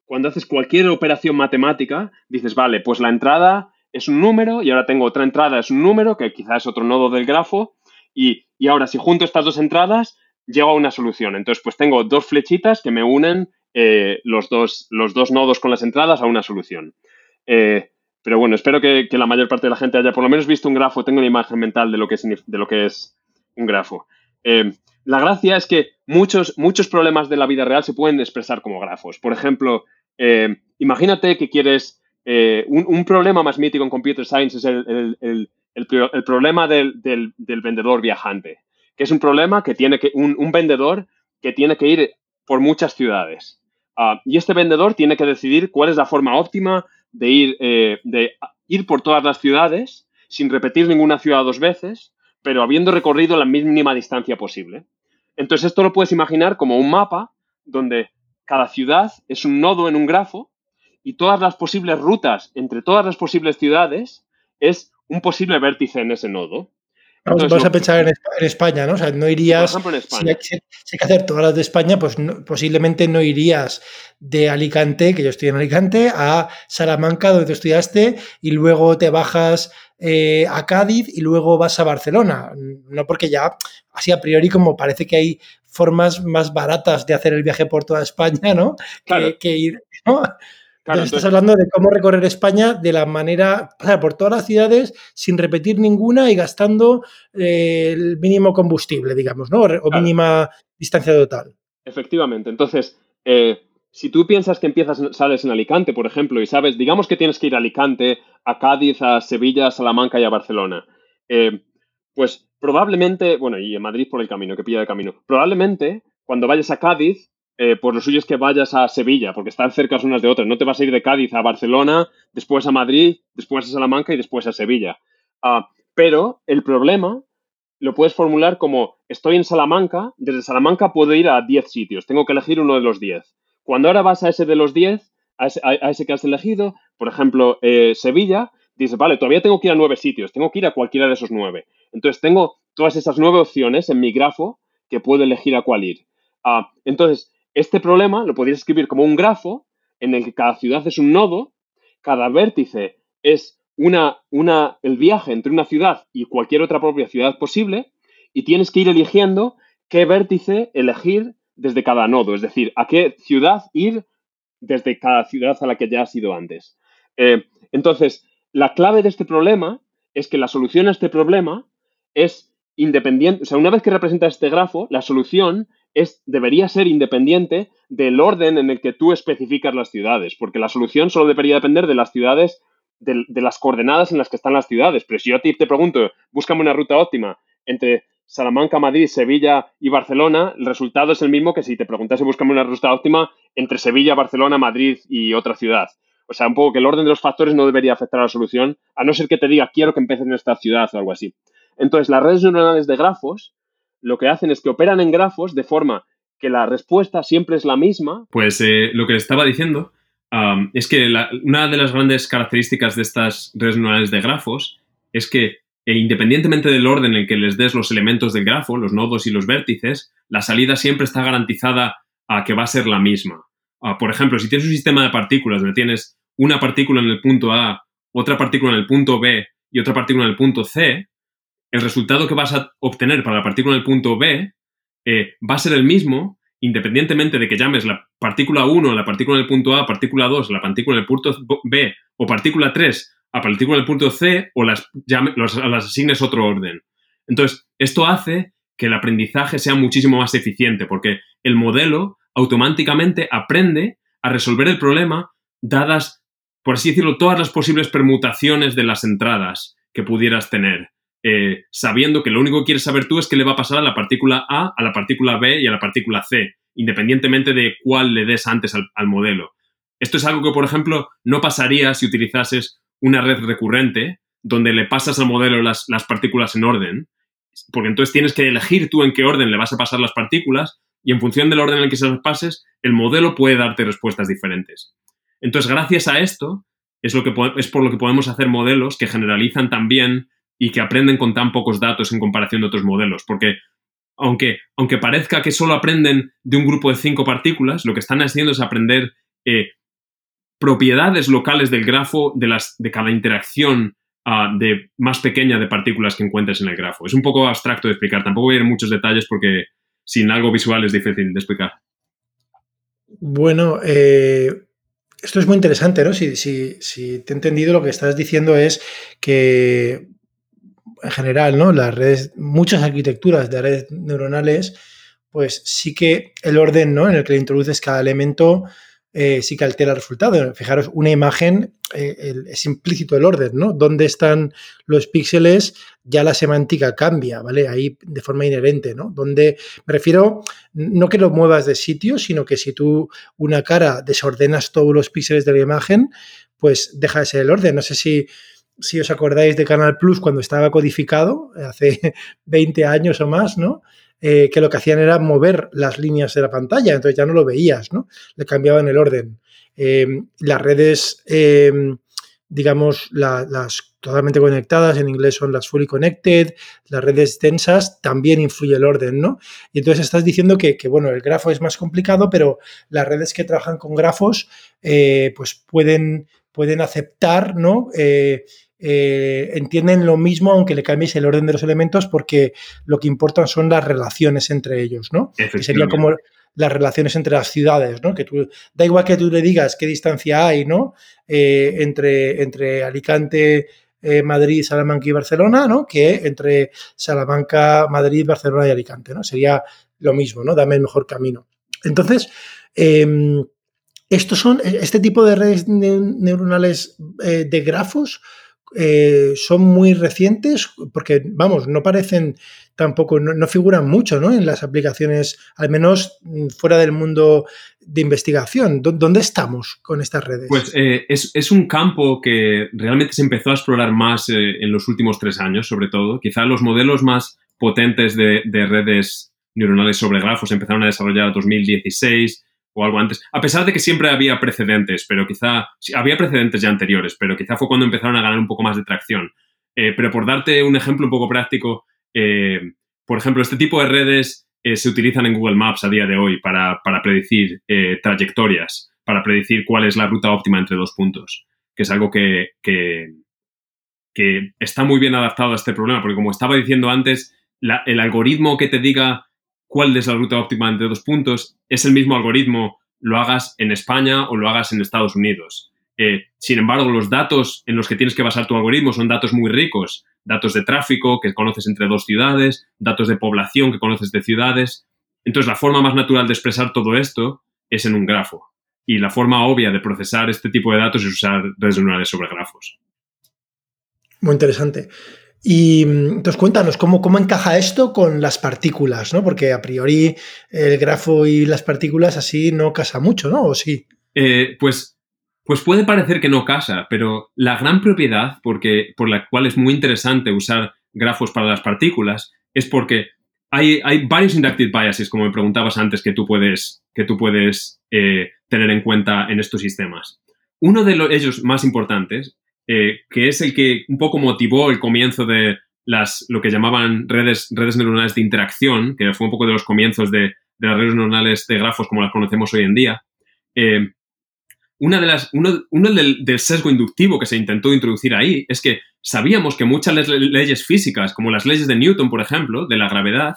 cuando haces cualquier operación matemática, dices, vale, pues la entrada es un número y ahora tengo otra entrada, es un número, que quizás es otro nodo del grafo, y, ahora si junto estas dos entradas, llego a una solución. Entonces, pues tengo dos flechitas que me unen eh, los, dos, los dos nodos con las entradas a una solución. Eh, pero bueno, espero que, la mayor parte de la gente haya por lo menos visto un grafo, tenga una imagen mental de lo que es, de lo que es un grafo. Eh, la gracia es que muchos, muchos problemas de la vida real se pueden expresar como grafos. Por ejemplo, imagínate que quieres eh, un, problema más mítico en Computer Science es el, problema del, vendedor viajante, que es un problema que tiene que, un, vendedor que tiene que ir por muchas ciudades. Ah, y este vendedor tiene que decidir cuál es la forma óptima de ir, eh, de ir por todas las ciudades sin repetir ninguna ciudad dos veces, pero habiendo recorrido la mínima distancia posible. Entonces esto lo puedes imaginar como un mapa donde cada ciudad es un nodo en un grafo y todas las posibles rutas entre todas las posibles ciudades es un posible vértice en ese nodo. Vamos, a pensar en, España, ¿no? O sea, no irías. Si, hay, que hacer todas las de España, pues posiblemente no irías de Alicante, que yo estoy en Alicante, a Salamanca, donde tú estudiaste, y luego te bajas eh, a Cádiz y luego vas a Barcelona. No porque ya, así a priori, como parece que hay formas más baratas de hacer el viaje por toda España, ¿no? Que, que, ir. ¿no? Estás hablando de cómo recorrer España de la manera, o sea, por todas las ciudades sin repetir ninguna y gastando eh, el mínimo combustible, digamos, ¿no? O mínima distancia total. Efectivamente. Entonces, eh, si tú piensas que empiezas, sales en Alicante, por ejemplo, y sabes, digamos que tienes que ir a Alicante, a Cádiz, a Sevilla, a Salamanca y a Barcelona, eh, pues probablemente, bueno, y en Madrid por el camino, que pilla el camino, probablemente cuando vayas a Cádiz eh, pues lo suyo es que vayas a Sevilla, porque están cerca unas de otras. No te vas a ir de Cádiz a Barcelona, después a Madrid, después a Salamanca y después a Sevilla. Ah, pero el problema lo puedes formular como estoy en Salamanca, desde Salamanca puedo ir a 10 sitios, tengo que elegir uno de los 10. Cuando ahora vas a ese de los 10, a ese, que has elegido, por ejemplo, eh, Sevilla, dices, vale, todavía tengo que ir a 9 sitios, tengo que ir a cualquiera de esos 9. Entonces tengo todas esas 9 opciones en mi grafo que puedo elegir a cuál ir. Ah, entonces, este problema lo podrías escribir como un grafo en el que cada ciudad es un nodo, cada vértice es una, una, el viaje entre una ciudad y cualquier otra propia ciudad posible, y tienes que ir eligiendo qué vértice elegir desde cada nodo, es decir, a qué ciudad ir desde cada ciudad a la que ya has ido antes. Eh, entonces, la clave de este problema es que la solución a este problema es independiente, o sea, una vez que representas este grafo, la solución debería ser independiente del orden en el que tú especificas las ciudades, porque la solución solo debería depender de las ciudades, de, las coordenadas en las que están las ciudades. Pero si yo a ti te pregunto, búscame una ruta óptima entre Salamanca, Madrid, Sevilla y Barcelona, el resultado es el mismo que si te preguntase, búscame una ruta óptima entre Sevilla, Barcelona, Madrid y otra ciudad. O sea, un poco que el orden de los factores no debería afectar a la solución, a no ser que te diga, quiero que empieces en esta ciudad o algo así. Entonces, las redes neuronales de grafos lo que hacen es que operan en grafos de forma que la respuesta siempre es la misma. Pues eh, lo que estaba diciendo es que una de las grandes características de estas redes neuronales de grafos es que e independientemente del orden en que les des los elementos del grafo, los nodos y los vértices, la salida siempre está garantizada a que va a ser la misma. Ah, por ejemplo, si tienes un sistema de partículas donde tienes una partícula en el punto A, otra partícula en el punto B y otra partícula en el punto C, el resultado que vas a obtener para la partícula en el punto B eh, va a ser el mismo independientemente de que llames la partícula 1 a la partícula en el punto A, partícula 2 a la partícula en el punto B o partícula 3 a partícula en el punto C o las, las asignes otro orden. Entonces, esto hace que el aprendizaje sea muchísimo más eficiente porque el modelo automáticamente aprende a resolver el problema dadas, por así decirlo, todas las posibles permutaciones de las entradas que pudieras tener. Eh, sabiendo que lo único que quieres saber tú es qué le va a pasar a la partícula A, a la partícula B y a la partícula C, independientemente de cuál le des antes al, modelo. Esto es algo que, por ejemplo, no pasaría si utilizases una red recurrente donde le pasas al modelo las, las partículas en orden, porque entonces tienes que elegir tú en qué orden le vas a pasar las partículas y en función del orden en el que se las pases, el modelo puede darte respuestas diferentes. Entonces, gracias a esto, es, lo que, es por lo que podemos hacer modelos que generalizan también y que aprenden con tan pocos datos en comparación de otros modelos, porque aunque, aunque parezca que solo aprenden de un grupo de cinco partículas, lo que están haciendo es aprender eh, propiedades locales del grafo de, las, de cada interacción uh, de más pequeña de partículas que encuentres en el grafo. Es un poco abstracto de explicar, tampoco voy a ir en muchos detalles porque sin algo visual es difícil de explicar. Bueno, eh, esto es muy interesante, ¿no? Si, si, te he entendido, lo que estás diciendo es que en general, ¿no? Las redes, muchas arquitecturas de redes neuronales, pues sí que el orden, ¿no? En el que le introduces cada elemento eh, sí que altera el resultado. Fijaros, una imagen eh, es implícito el orden, ¿no? Dónde están los píxeles, ya la semántica cambia, ¿vale? Ahí de forma inherente, ¿no? Donde me refiero, no que lo muevas de sitio, sino que si tú una cara desordenas todos los píxeles de la imagen, pues deja de ser el orden. No sé si si os acordáis de Canal Plus cuando estaba codificado, (laughs) hace 20 años o más, ¿no? Eh, que lo que hacían era mover las líneas de la pantalla, entonces ya no lo veías, ¿no? Le cambiaban el orden. Eh, las redes, eh, digamos, las totalmente conectadas, en inglés son las fully connected, las redes densas, también influye el orden, ¿no? Y entonces estás diciendo que, bueno, el grafo es más complicado, pero las redes que trabajan con grafos, pues pueden, pueden aceptar, ¿no? Eh, entienden lo mismo aunque le cambies el orden de los elementos porque lo que importan son las relaciones entre ellos, ¿no? Que sería como las relaciones entre las ciudades, ¿no? Que tú, da igual que tú le digas qué distancia hay, ¿no? Eh, entre, entre Alicante, eh, Madrid, Salamanca y Barcelona, ¿no? Que entre Salamanca, Madrid, Barcelona y Alicante, ¿no? Sería lo mismo, ¿no? Dame el mejor camino. Entonces, em, estos son, este tipo de redes neuronales de grafos eh, son muy recientes porque, vamos, no parecen tampoco, no, figuran mucho ¿no? en las aplicaciones, al menos mm, fuera del mundo de investigación. ¿Dónde estamos con estas redes? Pues eh, es, un campo que realmente se empezó a explorar más eh, en los últimos tres años, sobre todo. Quizá los modelos más potentes de, de redes neuronales sobre grafos empezaron a desarrollar en 2016 o algo antes, a pesar de que siempre había precedentes, pero quizá, había precedentes ya anteriores, pero quizá fue cuando empezaron a ganar un poco más de tracción. Eh, pero por darte un ejemplo un poco práctico, eh, por ejemplo, este tipo de redes eh, se utilizan en Google Maps a día de hoy para, predecir trayectorias, para predecir cuál es la ruta óptima entre dos puntos, que es algo que, que, está muy bien adaptado a este problema, porque como estaba diciendo antes, el algoritmo que te diga cuál es la ruta óptima entre dos puntos, es el mismo algoritmo, lo hagas en España o lo hagas en Estados Unidos. Eh, sin embargo, los datos en los que tienes que basar tu algoritmo son datos muy ricos, datos de tráfico que conoces entre dos ciudades, datos de población que conoces de ciudades. Entonces, la forma más natural de expresar todo esto es en un grafo. Y la forma obvia de procesar este tipo de datos es usar redes neuronales sobre grafos. Muy interesante. Y entonces cuéntanos cómo, cómo encaja esto con las partículas, ¿no? Porque a priori el grafo y las partículas así no casa mucho, ¿no? ¿O sí? Eh, pues, pues puede parecer que no casa, pero la gran propiedad porque, por la cual es muy interesante usar grafos para las partículas es porque hay, hay varios inductive biases, como me preguntabas antes, que tú puedes, que tú puedes eh, tener en cuenta en estos sistemas. Uno de ellos más importantes eh, que es el que un poco motivó el comienzo de las, lo que llamaban redes, redes neuronales de interacción, que fue un poco de los comienzos de, las redes neuronales de grafos como las conocemos hoy en día. Eh, una de las, uno, del, sesgo inductivo que se intentó introducir ahí es que sabíamos que muchas leyes físicas, como las leyes de Newton, por ejemplo, de la gravedad,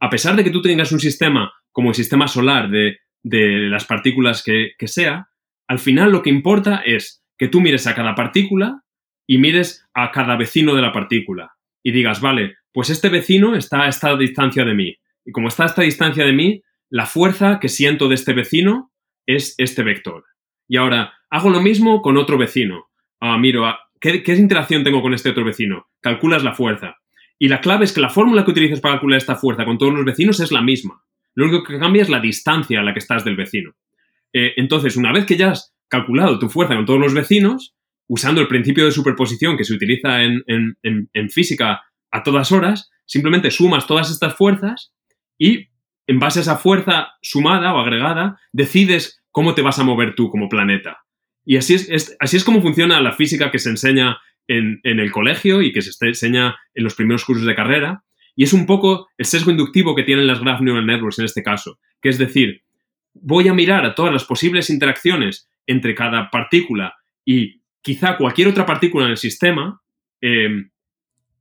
a pesar de que tú tengas un sistema como el sistema solar de, las partículas que sea, al final lo que importa es que tú mires a cada partícula y mires a cada vecino de la partícula y digas, vale, pues este vecino está a esta distancia de mí. Y como está a esta distancia de mí, la fuerza que siento de este vecino es este vector. Y ahora hago lo mismo con otro vecino. Ah, miro, ah, ¿qué, ¿qué, interacción tengo con este otro vecino? Calculas la fuerza. Y la clave es que la fórmula que utilizas para calcular esta fuerza con todos los vecinos es la misma. Lo único que cambia es la distancia a la que estás del vecino. Eh, entonces, una vez que ya has calculado tu fuerza con todos los vecinos, usando el principio de superposición que se utiliza en, en, física a todas horas, simplemente sumas todas estas fuerzas y en base a esa fuerza sumada o agregada, decides cómo te vas a mover tú como planeta. Y así es, así es como funciona la física que se enseña en, el colegio y que se enseña en los primeros cursos de carrera. Y es un poco el sesgo inductivo que tienen las Graph Neural Networks en este caso, que es decir, voy a mirar a todas las posibles interacciones entre cada partícula y quizá cualquier otra partícula en el sistema, em,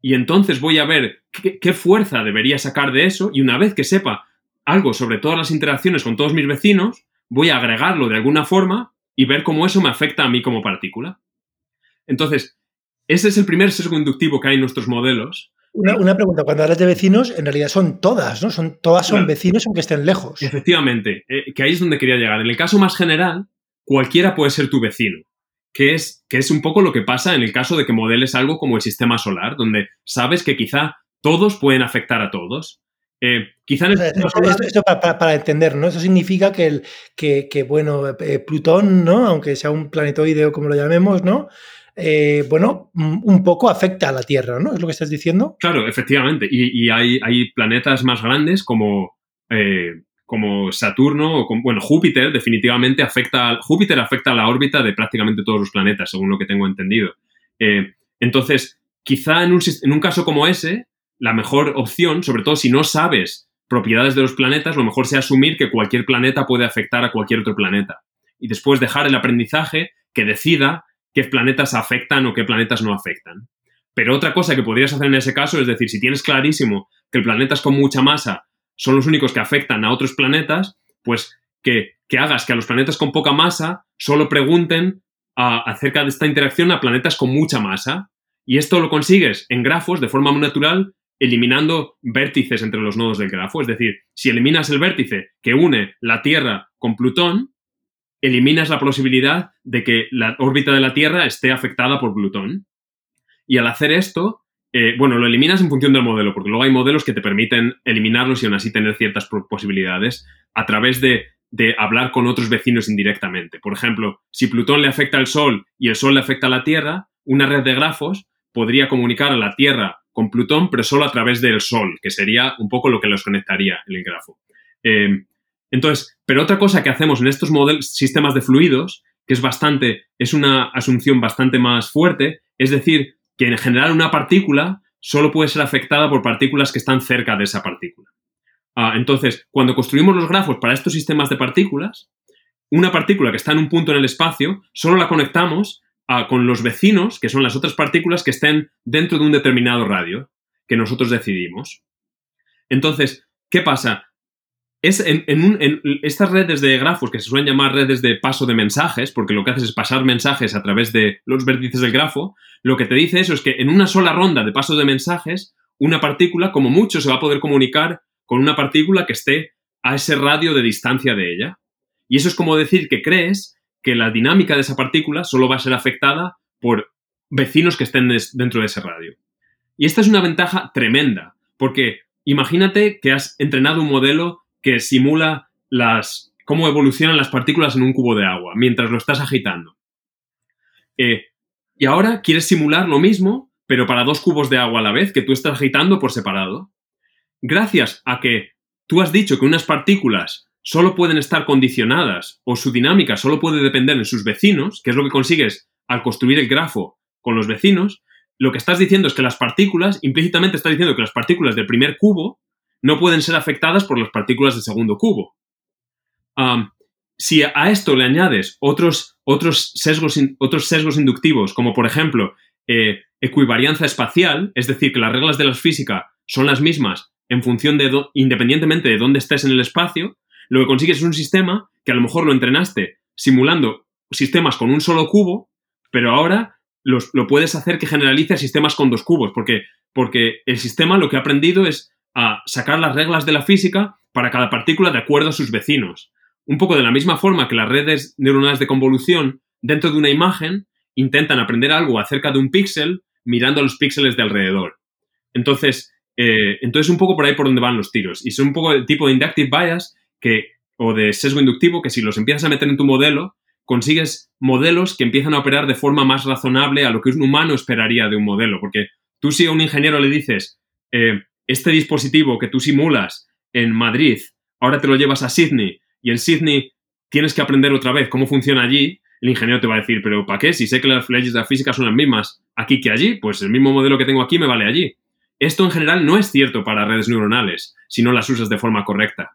y entonces voy a ver qué, fuerza debería sacar de eso, y una vez que sepa algo sobre todas las interacciones con todos mis vecinos, voy a agregarlo de alguna forma y ver cómo eso me afecta a mí como partícula. Entonces, ese es el primer sesgo inductivo que hay en nuestros modelos. Una, pregunta, cuando hablas de vecinos, en realidad son todas, ¿no? Son, todas son vecinos aunque estén lejos. Efectivamente, eh, que ahí es donde quería llegar. En el caso más general, cualquiera puede ser tu vecino, que es, que es un poco lo que pasa en el caso de que modeles algo como el sistema solar, donde sabes que quizá todos pueden afectar a todos. Eh, quizá esto, para, entender, ¿no? Eso significa que, el, que, bueno, eh, Plutón, ¿no? Aunque sea un planetoide o como lo llamemos, ¿no? Eh, bueno, un poco afecta a la Tierra, ¿no? ¿Es lo que estás diciendo? Claro, efectivamente. Y, hay, hay, planetas más grandes como, como Saturno o bueno, Júpiter definitivamente afecta, Júpiter afecta a la órbita de prácticamente todos los planetas, según lo que tengo entendido. entonces, quizá en un, en un caso como ese, la mejor opción, sobre todo si no sabes propiedades de los planetas, lo mejor sea asumir que cualquier planeta puede afectar a cualquier otro planeta. Y después dejar el aprendizaje que decida qué planetas afectan o qué planetas no afectan. Pero otra cosa que podrías hacer en ese caso es decir, si tienes clarísimo que planetas con mucha masa son los únicos que afectan a otros planetas, pues que, hagas que a los planetas con poca masa solo pregunten acerca de esta interacción a planetas con mucha masa. Y esto lo consigues en grafos de forma muy natural eliminando vértices entre los nodos del grafo. Es decir, si eliminas el vértice que une la Tierra con Plutón, eliminas la posibilidad de que la órbita de la Tierra esté afectada por Plutón. Y al hacer esto, eh, bueno, lo eliminas en función del modelo, porque luego hay modelos que te permiten eliminarlos y aún así tener ciertas posibilidades a través de, hablar con otros vecinos indirectamente. Por ejemplo, si Plutón le afecta al Sol y el Sol le afecta a la Tierra, una red de grafos podría comunicar a la Tierra con Plutón, pero solo a través del Sol, que sería un poco lo que los conectaría el grafo. Em, entonces, pero otra cosa que hacemos en estos modelos, sistemas de fluidos, que es bastante, es una asunción bastante más fuerte, es decir, que en general una partícula solo puede ser afectada por partículas que están cerca de esa partícula. Ah, entonces, cuando construimos los grafos para estos sistemas de partículas, una partícula que está en un punto en el espacio, solo la conectamos con los vecinos, que son las otras partículas que estén dentro de un determinado radio que nosotros decidimos. Entonces, ¿qué pasa? Es en, estas redes de grafos que se suelen llamar redes de paso de mensajes, porque lo que haces es pasar mensajes a través de los vértices del grafo, lo que te dice eso es que en una sola ronda de pasos de mensajes, una partícula, como mucho, se va a poder comunicar con una partícula que esté a ese radio de distancia de ella. Y eso es como decir que crees que la dinámica de esa partícula solo va a ser afectada por vecinos que estén dentro de ese radio. Y esta es una ventaja tremenda, porque imagínate que has entrenado un modelo que simula las, cómo evolucionan las partículas en un cubo de agua mientras lo estás agitando. Eh, y ahora quieres simular lo mismo, pero para dos cubos de agua a la vez que tú estás agitando por separado. Gracias a que tú has dicho que unas partículas solo pueden estar condicionadas o su dinámica solo puede depender en sus vecinos, que es lo que consigues al construir el grafo con los vecinos, lo que estás diciendo es que las partículas, implícitamente estás diciendo que las partículas del primer cubo no pueden ser afectadas por las partículas del segundo cubo. si a esto le añades otros, otros, sesgos, otros sesgos inductivos, como por ejemplo eh, equivarianza espacial, es decir, que las reglas de la física son las mismas en función de, independientemente de dónde estés en el espacio, lo que consigues es un sistema que a lo mejor lo entrenaste simulando sistemas con un solo cubo, pero ahora lo puedes hacer que generalice sistemas con dos cubos, porque, porque el sistema lo que ha aprendido es a sacar las reglas de la física para cada partícula de acuerdo a sus vecinos. Un poco de la misma forma que las redes neuronales de convolución dentro de una imagen intentan aprender algo acerca de un píxel mirando los píxeles de alrededor. Entonces, eh, entonces un poco por ahí por donde van los tiros. Y son un poco el tipo de inductive bias que, o de sesgo inductivo que si los empiezas a meter en tu modelo, consigues modelos que empiezan a operar de forma más razonable a lo que un humano esperaría de un modelo. Porque tú si a un ingeniero le dices, eh, este dispositivo que tú simulas en Madrid, ahora te lo llevas a Sydney y en Sydney tienes que aprender otra vez cómo funciona allí, el ingeniero te va a decir, pero ¿para qué? Si sé que las leyes de la física son las mismas aquí que allí, pues el mismo modelo que tengo aquí me vale allí. Esto en general no es cierto para redes neuronales, si no las usas de forma correcta.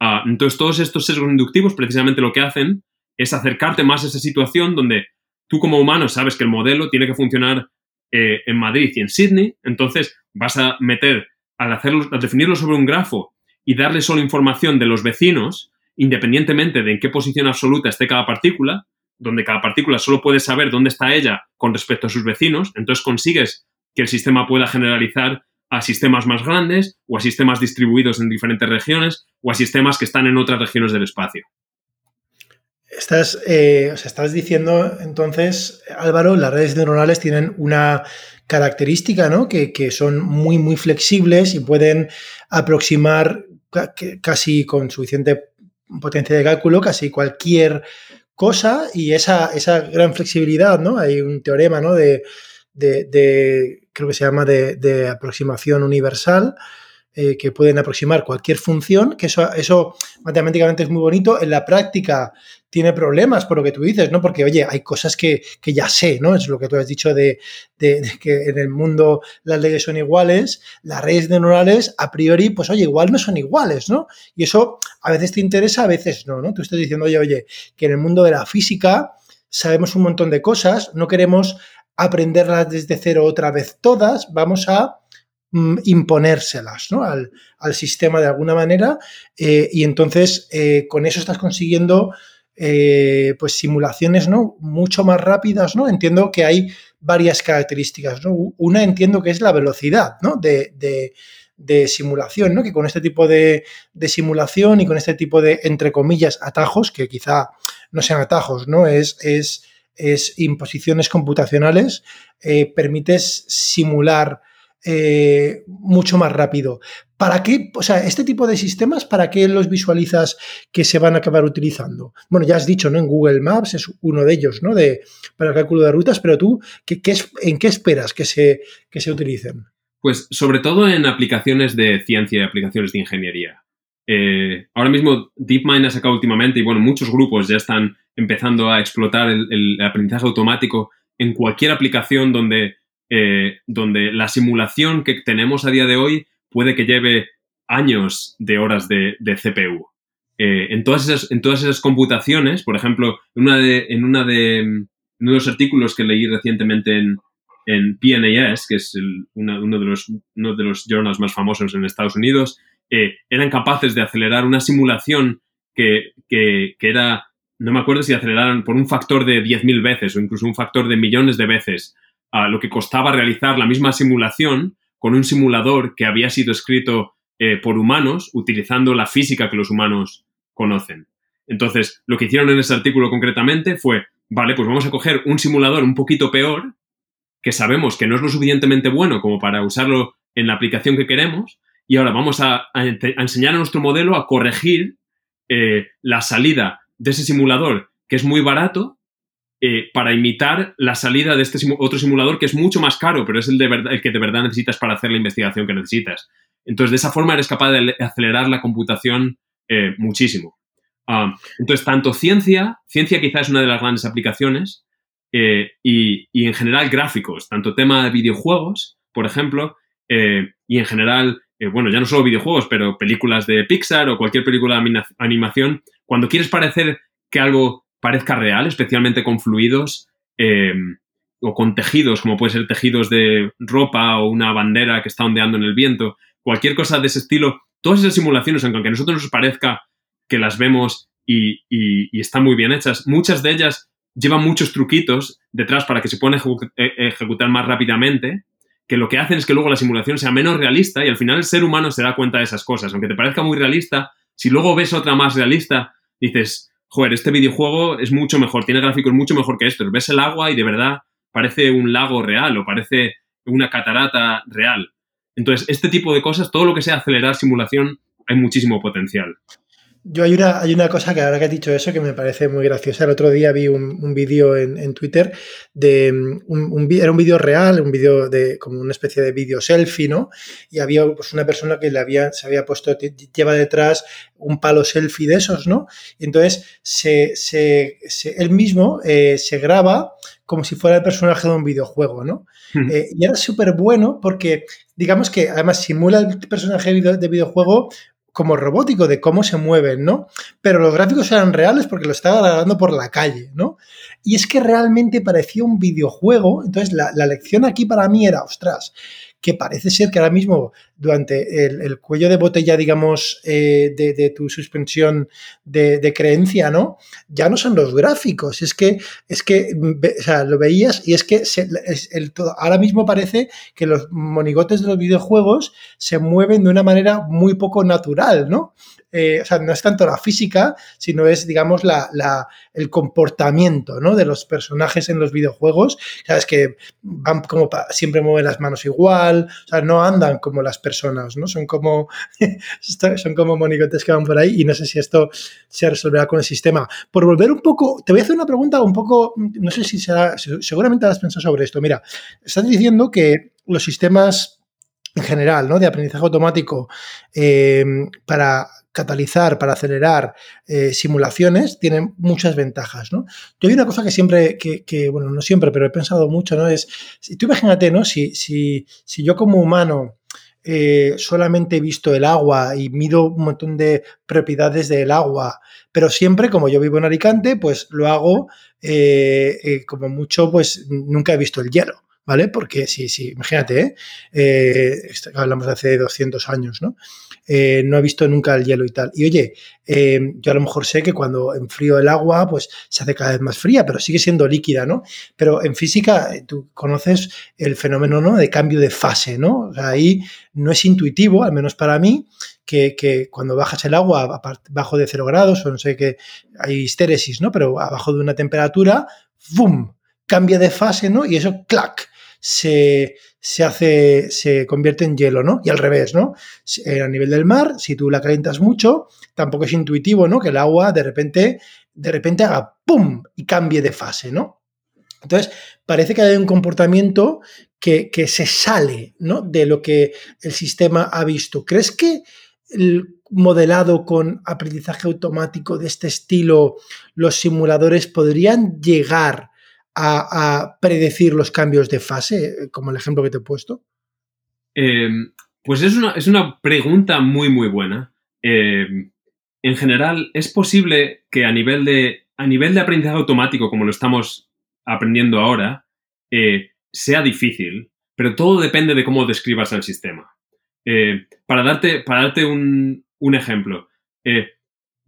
Ah, entonces, todos estos sesgos inductivos precisamente lo que hacen es acercarte más a esa situación donde tú como humano sabes que el modelo tiene que funcionar eh, en Madrid y en Sydney, entonces vas a meter, al, definirlo sobre un grafo y darle solo información de los vecinos, independientemente de en qué posición absoluta esté cada partícula, donde cada partícula solo puede saber dónde está ella con respecto a sus vecinos, entonces consigues que el sistema pueda generalizar a sistemas más grandes o a sistemas distribuidos en diferentes regiones o a sistemas que están en otras regiones del espacio. Estás, eh, estás diciendo entonces, Álvaro, las redes neuronales tienen una característica, ¿no? Que, que son muy, muy flexibles y pueden aproximar casi con suficiente potencia de cálculo casi cualquier cosa y esa, esa gran flexibilidad, ¿no? Hay un teorema, ¿no? De, de, creo que se llama de, aproximación universal, eh, que pueden aproximar cualquier función, que eso, eso matemáticamente es muy bonito. En la práctica tiene problemas por lo que tú dices, ¿no? Porque, oye, hay cosas que, ya sé, ¿no? Es lo que tú has dicho de, que en el mundo las leyes son iguales, las redes neuronales, a priori, pues, oye, igual no son iguales, ¿no? Y eso a veces te interesa, a veces no, ¿no? Tú estás diciendo, oye, oye, que en el mundo de la física sabemos un montón de cosas, no queremos aprenderlas desde cero otra vez todas, vamos a mm, imponérselas ¿no? al, sistema de alguna manera eh, y entonces eh, con eso estás consiguiendo eh, pues simulaciones ¿no? mucho más rápidas. ¿no? Entiendo que hay varias características. ¿no? Una entiendo que es la velocidad ¿no? de, simulación, ¿no? que con este tipo de, simulación y con este tipo de, entre comillas, atajos, que quizá no sean atajos, ¿no? es, es es imposiciones computacionales, eh, permites simular eh, mucho más rápido. ¿Para qué? O sea, este tipo de sistemas, ¿para qué los visualizas que se van a acabar utilizando? Bueno, ya has dicho, ¿no? En Google Maps es uno de ellos, ¿no? De, para el cálculo de rutas, pero tú, ¿qué, es, ¿en qué esperas que se, que se utilicen? Pues sobre todo en aplicaciones de ciencia y aplicaciones de ingeniería. Eh, ahora mismo DeepMind ha sacado últimamente, y bueno, muchos grupos ya están empezando a explotar el, aprendizaje automático en cualquier aplicación donde, eh, donde la simulación que tenemos a día de hoy puede que lleve años de horas de, CPU. Eh, en, todas esas, en todas esas computaciones, por ejemplo, en, una de, en, una de, uno de los artículos que leí recientemente en, en PNAS, que es uno, de los, uno de los journals más famosos en Estados Unidos, eh, eran capaces de acelerar una simulación que, que, que, era no me acuerdo si aceleraron por un factor de 10.000 veces o incluso un factor de millones de veces a lo que costaba realizar la misma simulación con un simulador que había sido escrito eh, por humanos utilizando la física que los humanos conocen. Entonces, lo que hicieron en ese artículo concretamente fue, vale, pues vamos a coger un simulador un poquito peor, que sabemos que no es lo suficientemente bueno como para usarlo en la aplicación que queremos, y ahora vamos a, enseñar a nuestro modelo a corregir eh, la salida de ese simulador, que es muy barato, eh, para imitar la salida de este otro simulador que es mucho más caro, pero es el, de verdad, el que de verdad necesitas para hacer la investigación que necesitas. Entonces, de esa forma eres capaz de acelerar la computación eh, muchísimo. Ah, entonces, tanto ciencia, ciencia quizás es una de las grandes aplicaciones, eh, y, y, en general gráficos, tanto tema de videojuegos, por ejemplo, y en general, bueno, ya no solo videojuegos, pero películas de Pixar o cualquier película de animación, cuando quieres parecer que algo parezca real, especialmente con fluidos em, o con tejidos, como puede ser tejidos de ropa o una bandera que está ondeando en el viento, cualquier cosa de ese estilo, todas esas simulaciones, aunque a nosotros nos parezca que las vemos y, están muy bien hechas, muchas de ellas llevan muchos truquitos detrás para que se puedan e, ejecutar más rápidamente, que lo que hacen es que luego la simulación sea menos realista y al final el ser humano se da cuenta de esas cosas. Aunque te parezca muy realista, si luego ves otra más realista, dices, joder, este videojuego es mucho mejor, tiene gráficos mucho mejor que esto. Ves el agua y de verdad parece un lago real o parece una catarata real. Entonces, este tipo de cosas, todo lo que sea acelerar simulación, hay muchísimo potencial. Yo hay una, hay una cosa que ahora que has dicho eso que me parece muy graciosa. El otro día vi un, vídeo en, Twitter de un, era un vídeo real, un vídeo de como una especie de vídeo selfie, ¿no? Y había pues, una persona que le había, se había puesto, lleva detrás un palo selfie de esos, ¿no? Y entonces se, se, él mismo eh, se graba como si fuera el personaje de un videojuego, ¿no? Eh, y era súper bueno porque, digamos que además simula el personaje de videojuego como robótico de cómo se mueven, ¿no? Pero los gráficos eran reales porque lo estaba grabando por la calle, ¿no? Y es que realmente parecía un videojuego, entonces la, la lección aquí para mí era, ostras, que parece ser que ahora mismo, durante el, cuello de botella, digamos, eh, de, tu suspensión de, creencia, ¿no? Ya no son los gráficos, es que, es que, o sea, lo veías y es que el, ahora mismo parece que los monigotes de los videojuegos se mueven de una manera muy poco natural, ¿no? Eh, o sea, no es tanto la física, sino es, digamos, el comportamiento de los personajes en los videojuegos. Sabes que van como siempre mueven las manos igual, o sea, no andan como las personas, ¿no? Son como, (laughs) son como monigotes que van por ahí y no sé si esto se resolverá con el sistema. Por volver un poco, te voy a hacer una pregunta un poco, no sé si será, seguramente has pensado sobre esto. Mira, estás diciendo que los sistemas en general, ¿no? De aprendizaje automático eh, para catalizar, para acelerar eh, simulaciones, tienen muchas ventajas, ¿no? Yo hay una cosa que siempre, que, bueno, no siempre, pero he pensado mucho, ¿no? Es, si tú imagínate, ¿no? Si, si, si yo como humano eh, solamente he visto el agua y mido un montón de propiedades del agua, pero siempre, como yo vivo en Alicante, pues lo hago eh, como mucho, pues nunca he visto el hielo. ¿Vale? Porque sí, sí, imagínate, ¿eh? hablamos de hace 200 años, ¿no? Eh, no he visto nunca el hielo y tal. Y oye, eh, yo a lo mejor sé que cuando enfrío el agua, pues se hace cada vez más fría, pero sigue siendo líquida, ¿no? Pero en física eh, tú conoces el fenómeno ¿no? de cambio de fase, ¿no? ahí no es intuitivo, al menos para mí, que, cuando bajas el agua bajo de cero grados, o no sé qué, hay histéresis, ¿no? Pero abajo de una temperatura, ¡bum! Cambia de fase, ¿no? Y eso, ¡clac! Se, hace, se convierte en hielo, ¿no? Y al revés, ¿no? Eh, a nivel del mar, si tú la calientas mucho, tampoco es intuitivo, ¿no? Que el agua de repente, de repente haga ¡pum! y cambie de fase, ¿no? Entonces, parece que hay un comportamiento que, se sale ¿no? de lo que el sistema ha visto. ¿Crees que el modelado con aprendizaje automático de este estilo, los simuladores podrían llegar a, predecir los cambios de fase, como el ejemplo que te he puesto? Em, pues es una, pregunta muy, muy buena. Em, en general, es posible que a nivel de, a nivel de aprendizaje automático, como lo estamos aprendiendo ahora, eh, sea difícil, pero todo depende de cómo describas el sistema. Eh, para darte, para darte un, un ejemplo, eh,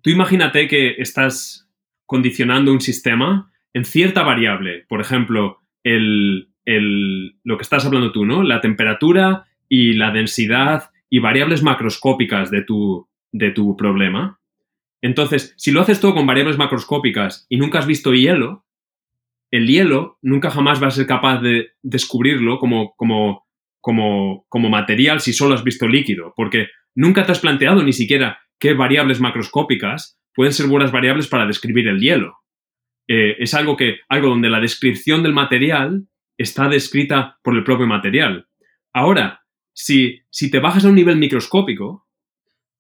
tú imagínate que estás condicionando un sistema en cierta variable, por ejemplo, el, lo que estás hablando tú, ¿no? La temperatura y la densidad y variables macroscópicas de tu, de tu problema. Entonces, si lo haces todo con variables macroscópicas y nunca has visto hielo, el hielo nunca jamás va a ser capaz de descubrirlo como, como, como, como material si solo has visto líquido, porque nunca te has planteado ni siquiera qué variables macroscópicas pueden ser buenas variables para describir el hielo. Eh, es algo, que, algo donde la descripción del material está descrita por el propio material. Ahora, si, si te bajas a un nivel microscópico,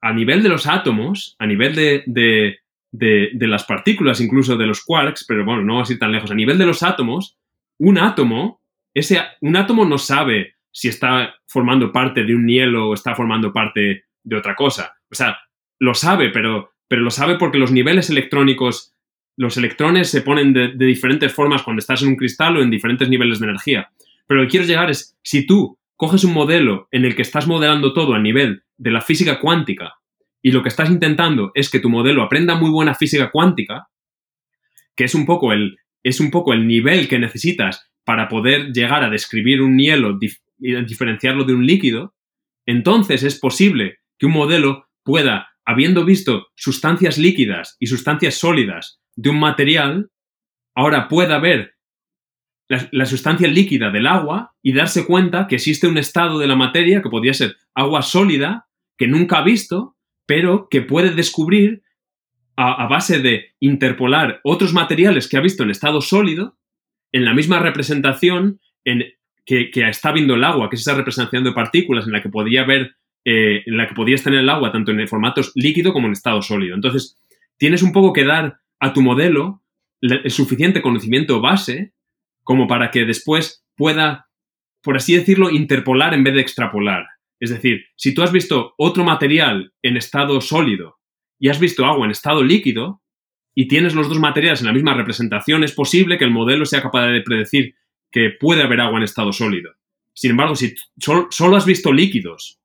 a nivel de los átomos, a nivel de, de, de, las partículas, incluso de los quarks, pero bueno, no vamos a ir tan lejos, a nivel de los átomos, un átomo, ese, un átomo no sabe si está formando parte de un hielo o está formando parte de otra cosa. O sea, lo sabe, pero, pero lo sabe porque los niveles electrónicos los electrones se ponen de, diferentes formas cuando estás en un cristal o en diferentes niveles de energía. Pero lo que quiero llegar es, si tú coges un modelo en el que estás modelando todo a nivel de la física cuántica y lo que estás intentando es que tu modelo aprenda muy buena física cuántica, que es un poco el, es un poco el nivel que necesitas para poder llegar a describir un hielo y diferenciarlo de un líquido, entonces es posible que un modelo pueda, habiendo visto sustancias líquidas y sustancias sólidas de un material, ahora pueda ver la, sustancia líquida del agua y darse cuenta que existe un estado de la materia que podría ser agua sólida, que nunca ha visto, pero que puede descubrir a, base de interpolar otros materiales que ha visto en estado sólido en la misma representación en, que, está viendo el agua, que es esa representación de partículas en la que podía ver, eh, en la que podías tener el agua tanto en el formato líquido como en estado sólido. Entonces, tienes un poco que dar a tu modelo el suficiente conocimiento base como para que después pueda, por así decirlo, interpolar en vez de extrapolar. Es decir, si tú has visto otro material en estado sólido y has visto agua en estado líquido y tienes los dos materiales en la misma representación, es posible que el modelo sea capaz de predecir que puede haber agua en estado sólido. Sin embargo, si solo has visto líquidos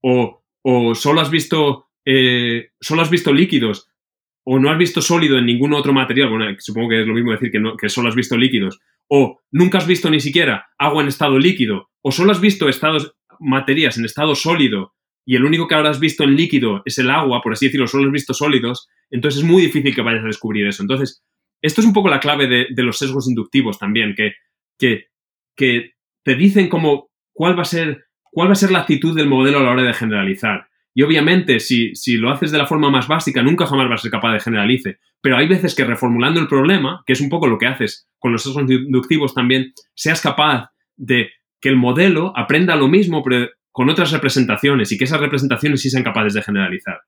o, solo, has visto, eh, solo has visto líquidos o no has visto sólido en ningún otro material, bueno, supongo que es lo mismo decir que, no, solo has visto líquidos, o nunca has visto ni siquiera agua en estado líquido, o solo has visto estados, materias en estado sólido y el único que ahora has visto en líquido es el agua, por así decirlo, solo has visto sólidos, entonces es muy difícil que vayas a descubrir eso. Entonces, esto es un poco la clave de, los sesgos inductivos también, que, te dicen cómo, cuál va a ser cuál va a ser la actitud del modelo a la hora de generalizar. Y obviamente, si, si, lo haces de la forma más básica, nunca jamás vas a ser capaz de generalice. Pero hay veces que reformulando el problema, que es un poco lo que haces con los sesgos inductivos también, seas capaz de que el modelo aprenda lo mismo, con otras representaciones y que esas representaciones sí sean capaces de generalizar.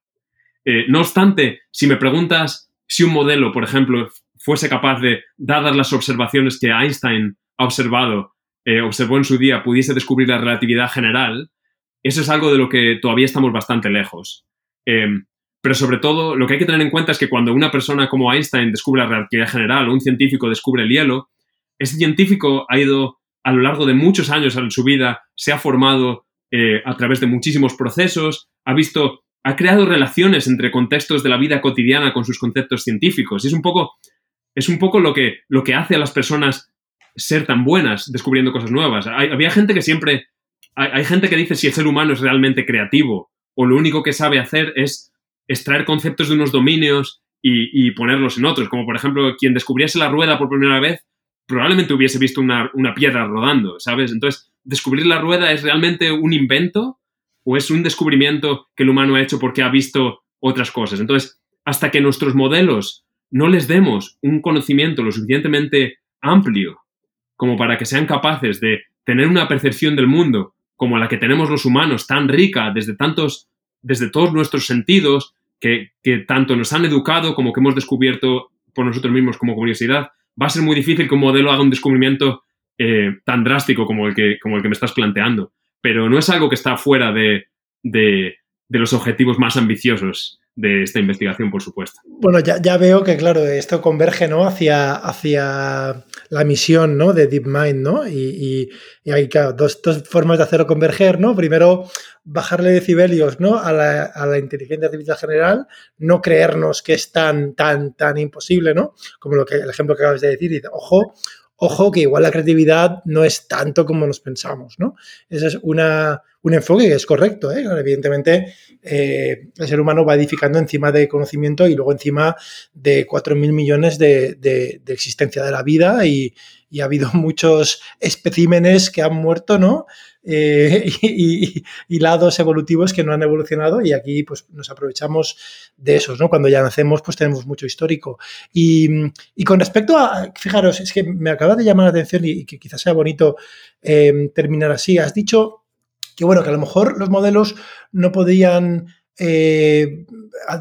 Eh, no obstante, si me preguntas si un modelo, por ejemplo, fuese capaz de, dadas las observaciones que Einstein ha observado, eh, observó en su día, pudiese descubrir la relatividad general, eso es algo de lo que todavía estamos bastante lejos. Em, pero sobre todo, lo que hay que tener en cuenta es que cuando una persona como Einstein descubre la relatividad general o un científico descubre el hielo, ese científico ha ido a lo largo de muchos años en su vida, se ha formado eh, a través de muchísimos procesos, ha visto, ha creado relaciones entre contextos de la vida cotidiana con sus conceptos científicos. Y es un poco, es un poco lo, que, lo que hace a las personas ser tan buenas descubriendo cosas nuevas. había gente que siempre, hay, gente que dice si el ser humano es realmente creativo o lo único que sabe hacer es extraer conceptos de unos dominios y, ponerlos en otros, como por ejemplo quien descubriese la rueda por primera vez probablemente hubiese visto una piedra rodando, ¿sabes? Entonces, descubrir la rueda es realmente un invento o es un descubrimiento que el humano ha hecho porque ha visto otras cosas. Entonces, hasta que nuestros modelos no les demos un conocimiento lo suficientemente amplio como para que sean capaces de tener una percepción del mundo como la que tenemos los humanos, tan rica desde tantos, desde todos nuestros sentidos, que, tanto nos han educado como que hemos descubierto por nosotros mismos como curiosidad, va a ser muy difícil que un modelo haga un descubrimiento eh, tan drástico como el, que, como el que me estás planteando. Pero no es algo que está fuera de, de, los objetivos más ambiciosos de esta investigación, por supuesto. Bueno, ya, veo que, claro, esto converge ¿no? hacia, la misión ¿no? de DeepMind, ¿no? Y, hay dos, formas de hacerlo converger, ¿no? Primero, bajarle decibelios ¿no? a, la, inteligencia artificial general, no creernos que es tan, tan, tan imposible, ¿no? Como lo que, el ejemplo que acabas de decir, ojo, ojo que igual la creatividad no es tanto como nos pensamos, ¿no? Ese es una, un enfoque que es correcto, ¿eh? Evidentemente, eh, el ser humano va edificando encima de conocimiento y luego encima de 4.000 millones de, existencia de la vida y, y, ha habido (laughs) muchos especímenes que han muerto, ¿no? Eh, (laughs) y, lados evolutivos que no han evolucionado y aquí pues nos aprovechamos de esos, ¿no? Cuando ya nacemos pues tenemos mucho histórico. Y, con respecto a, fijaros, es que me acaba de llamar la atención y, que quizás sea bonito eh, terminar así. Has dicho que bueno, que a lo mejor los modelos no podían eh,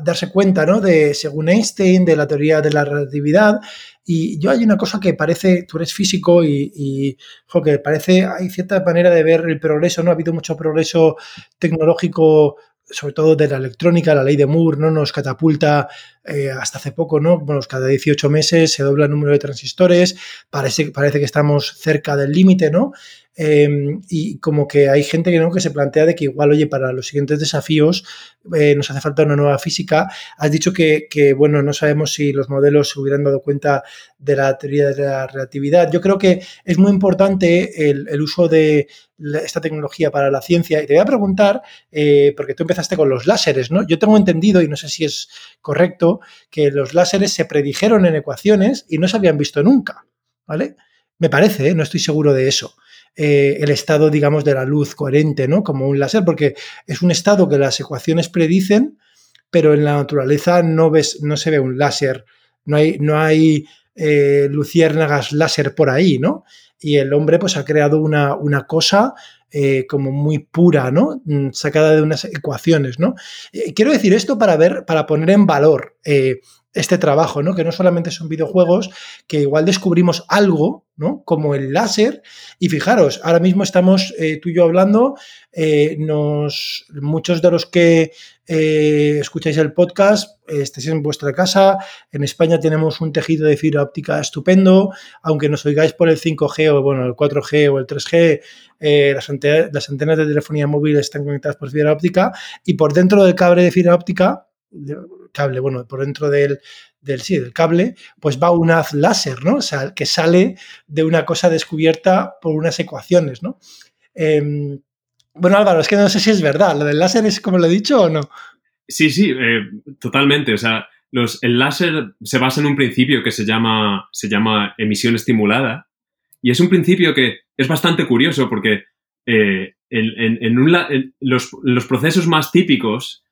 darse cuenta, ¿no? De, según Einstein, de la teoría de la relatividad. Y yo hay una cosa que parece, tú eres físico y, y que parece, hay cierta manera de ver el progreso, ¿no? Ha habido mucho progreso tecnológico sobre todo de la electrónica, la ley de Moore, ¿no? Nos catapulta eh, hasta hace poco, ¿no? Bueno, cada 18 meses se dobla el número de transistores, parece, parece que estamos cerca del límite, ¿no? Em, y como que hay gente que, ¿no? que se plantea de que igual, oye, para los siguientes desafíos eh, nos hace falta una nueva física. Has dicho que, bueno, no sabemos si los modelos se hubieran dado cuenta de la teoría de la relatividad. Yo creo que es muy importante el, el uso de esta tecnología para la ciencia. Y te voy a preguntar, eh, porque tú empezaste con los láseres, ¿no? Yo tengo entendido, y no sé si es correcto, que los láseres se predijeron en ecuaciones y no se habían visto nunca, ¿vale? Me parece, ¿eh? no estoy seguro de eso. Eh, el estado, digamos, de la luz coherente, ¿no? Como un láser, porque es un estado que las ecuaciones predicen, pero en la naturaleza no, ves, no se ve un láser, no hay, no hay eh, luciérnagas láser por ahí, ¿no? Y el hombre pues ha creado una, una cosa eh, como muy pura, ¿no? Mm, sacada de unas ecuaciones, ¿no? Quiero decir esto para ver, para poner en valor este trabajo, ¿no? Que no solamente son videojuegos, que igual descubrimos algo, ¿no? Como el láser. Y fijaros, ahora mismo estamos tú y yo hablando, nos, muchos de los que eh, escucháis el podcast, estéis en vuestra casa. En España tenemos un tejido de fibra óptica estupendo, aunque nos oigáis por el 5G o bueno, el 4G o el 3G, eh, las, antenas, de telefonía móvil están conectadas por fibra óptica y por dentro del cable de fibra óptica, cable, bueno, por dentro del, del, sí, del cable, pues va un haz láser, ¿no? O sea, que sale de una cosa descubierta por unas ecuaciones, ¿no? Em, bueno, Álvaro, es que no sé si es verdad. ¿Lo del láser es como lo he dicho o no? Sí, sí, eh, totalmente. O sea, los, el láser se basa en un principio que se llama, se llama emisión estimulada. Y es un principio que es bastante curioso porque eh, en, un, los, los, procesos más típicos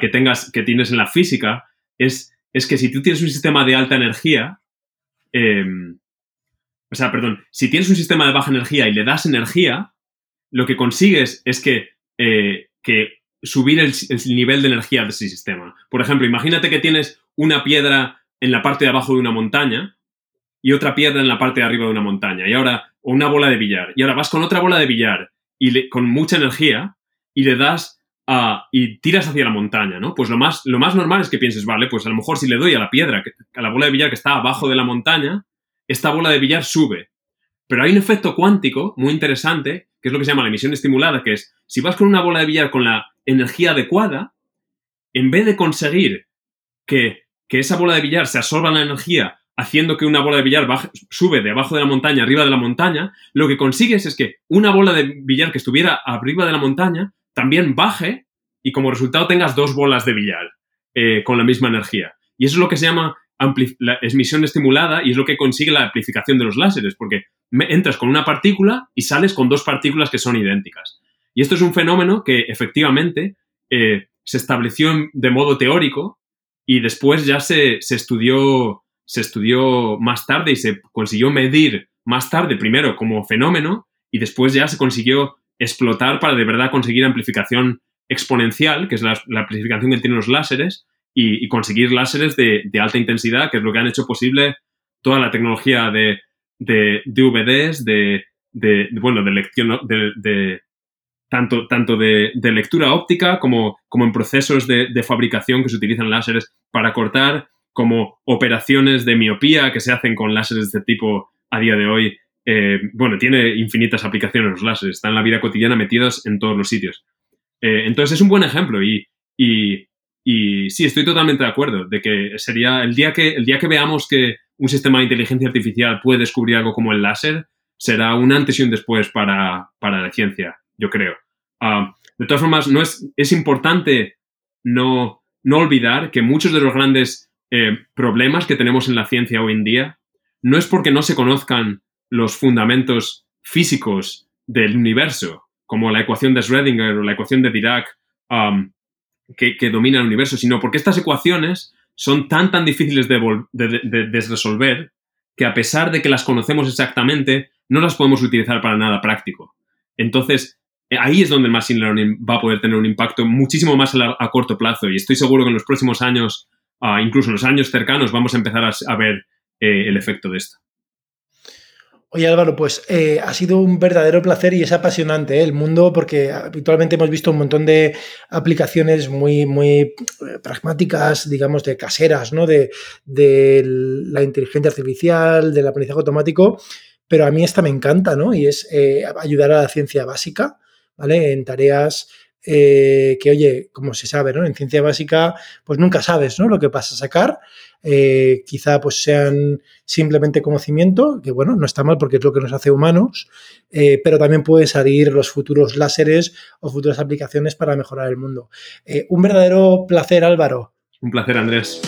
que, tengas, que tienes en la física es, es que si tú tienes un sistema de alta energía, em, o sea, perdón, si tienes un sistema de baja energía y le das energía, lo que consigues es que, eh, que subir el, nivel de energía de ese sistema. Por ejemplo, imagínate que tienes una piedra en la parte de abajo de una montaña y otra piedra en la parte de arriba de una montaña, y ahora, o una bola de billar, y ahora vas con otra bola de billar y con mucha energía y le das y tiras hacia la montaña, ¿no? Pues lo más, lo más normal es que pienses, vale, pues a lo mejor si le doy a la piedra, a la bola de billar que está abajo de la montaña, esta bola de billar sube. Pero hay un efecto cuántico muy interesante, que es lo que se llama la emisión estimulada, que es, si vas con una bola de billar con la energía adecuada, en vez de conseguir que, esa bola de billar se absorba la energía haciendo que una bola de billar sube de abajo de la montaña arriba de la montaña, lo que consigues es que una bola de billar que estuviera arriba de la montaña también baje y como resultado tengas dos bolas de billar eh, con la misma energía. Y eso es lo que se llama la emisión estimulada y es lo que consigue la amplificación de los láseres, porque entras con una partícula y sales con dos partículas que son idénticas. Y esto es un fenómeno que efectivamente eh, se estableció de modo teórico y después ya se, estudió, se estudió más tarde y se consiguió medir más tarde, primero como fenómeno y después ya se consiguió explotar para de verdad conseguir amplificación exponencial, que es la, amplificación que tienen los láseres, y, conseguir láseres de, alta intensidad, que es lo que han hecho posible toda la tecnología de de DVDs, de, bueno, de lección, de, tanto, tanto de, lectura óptica como, como en procesos de, fabricación que se utilizan láseres para cortar, como operaciones de miopía que se hacen con láseres de este tipo a día de hoy. Eh, bueno, tiene infinitas aplicaciones los láseres, están en la vida cotidiana metidos en todos los sitios. Eh, entonces es un buen ejemplo y, y, y, sí, estoy totalmente de acuerdo de que sería el día que, el día que veamos que un sistema de inteligencia artificial puede descubrir algo como el láser, será un antes y un después para, la ciencia, yo creo. Ah, de todas formas, no es, es importante no, no olvidar que muchos de los grandes eh, problemas que tenemos en la ciencia hoy en día no es porque no se conozcan los fundamentos físicos del universo, como la ecuación de Schrödinger o la ecuación de Dirac que, que domina el universo, sino porque estas ecuaciones son tan, tan difíciles de, resolver que a pesar de que las conocemos exactamente, no las podemos utilizar para nada práctico. Entonces, eh, ahí es donde el Machine Learning va a poder tener un impacto muchísimo más a, corto plazo y estoy seguro que en los próximos años, ah, incluso en los años cercanos, vamos a empezar a, ver eh, el efecto de esto. Oye Álvaro, pues eh, ha sido un verdadero placer y es apasionante ¿eh? el mundo porque habitualmente hemos visto un montón de aplicaciones muy, muy eh, pragmáticas, digamos, de caseras, ¿no? De, la inteligencia artificial, del aprendizaje automático, pero a mí esta me encanta, ¿no? Y es ayudar a la ciencia básica, ¿vale? En tareas que, oye, como se sabe, ¿no? En ciencia básica, pues nunca sabes, ¿no? Lo que vas a sacar eh, quizá pues sean simplemente conocimiento, que bueno, no está mal porque es lo que nos hace humanos, eh, pero también pueden salir los futuros láseres o futuras aplicaciones para mejorar el mundo. Eh, un verdadero placer, Álvaro. Un placer, Andrés.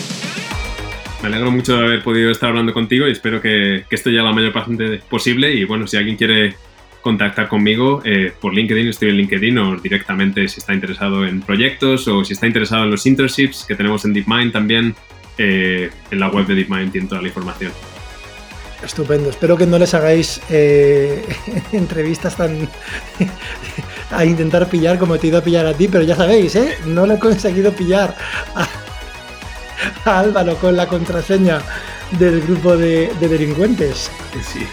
Me alegro mucho de haber podido estar hablando contigo y espero que, esto llegue a la mayor parte posible. Y bueno, si alguien quiere contactar conmigo por LinkedIn, estoy en LinkedIn o directamente si está interesado en proyectos o si está interesado en los internships que tenemos en DeepMind también, eh, en la web de DeepMind tiene toda la información. Estupendo. Espero que no les hagáis eh, (laughs) entrevistas tan (laughs) a intentar pillar como te he ido a pillar a ti, pero ya sabéis, ¿eh? No le he conseguido pillar (laughs) a, Álvaro con la contraseña del grupo de, de delincuentes. Sí.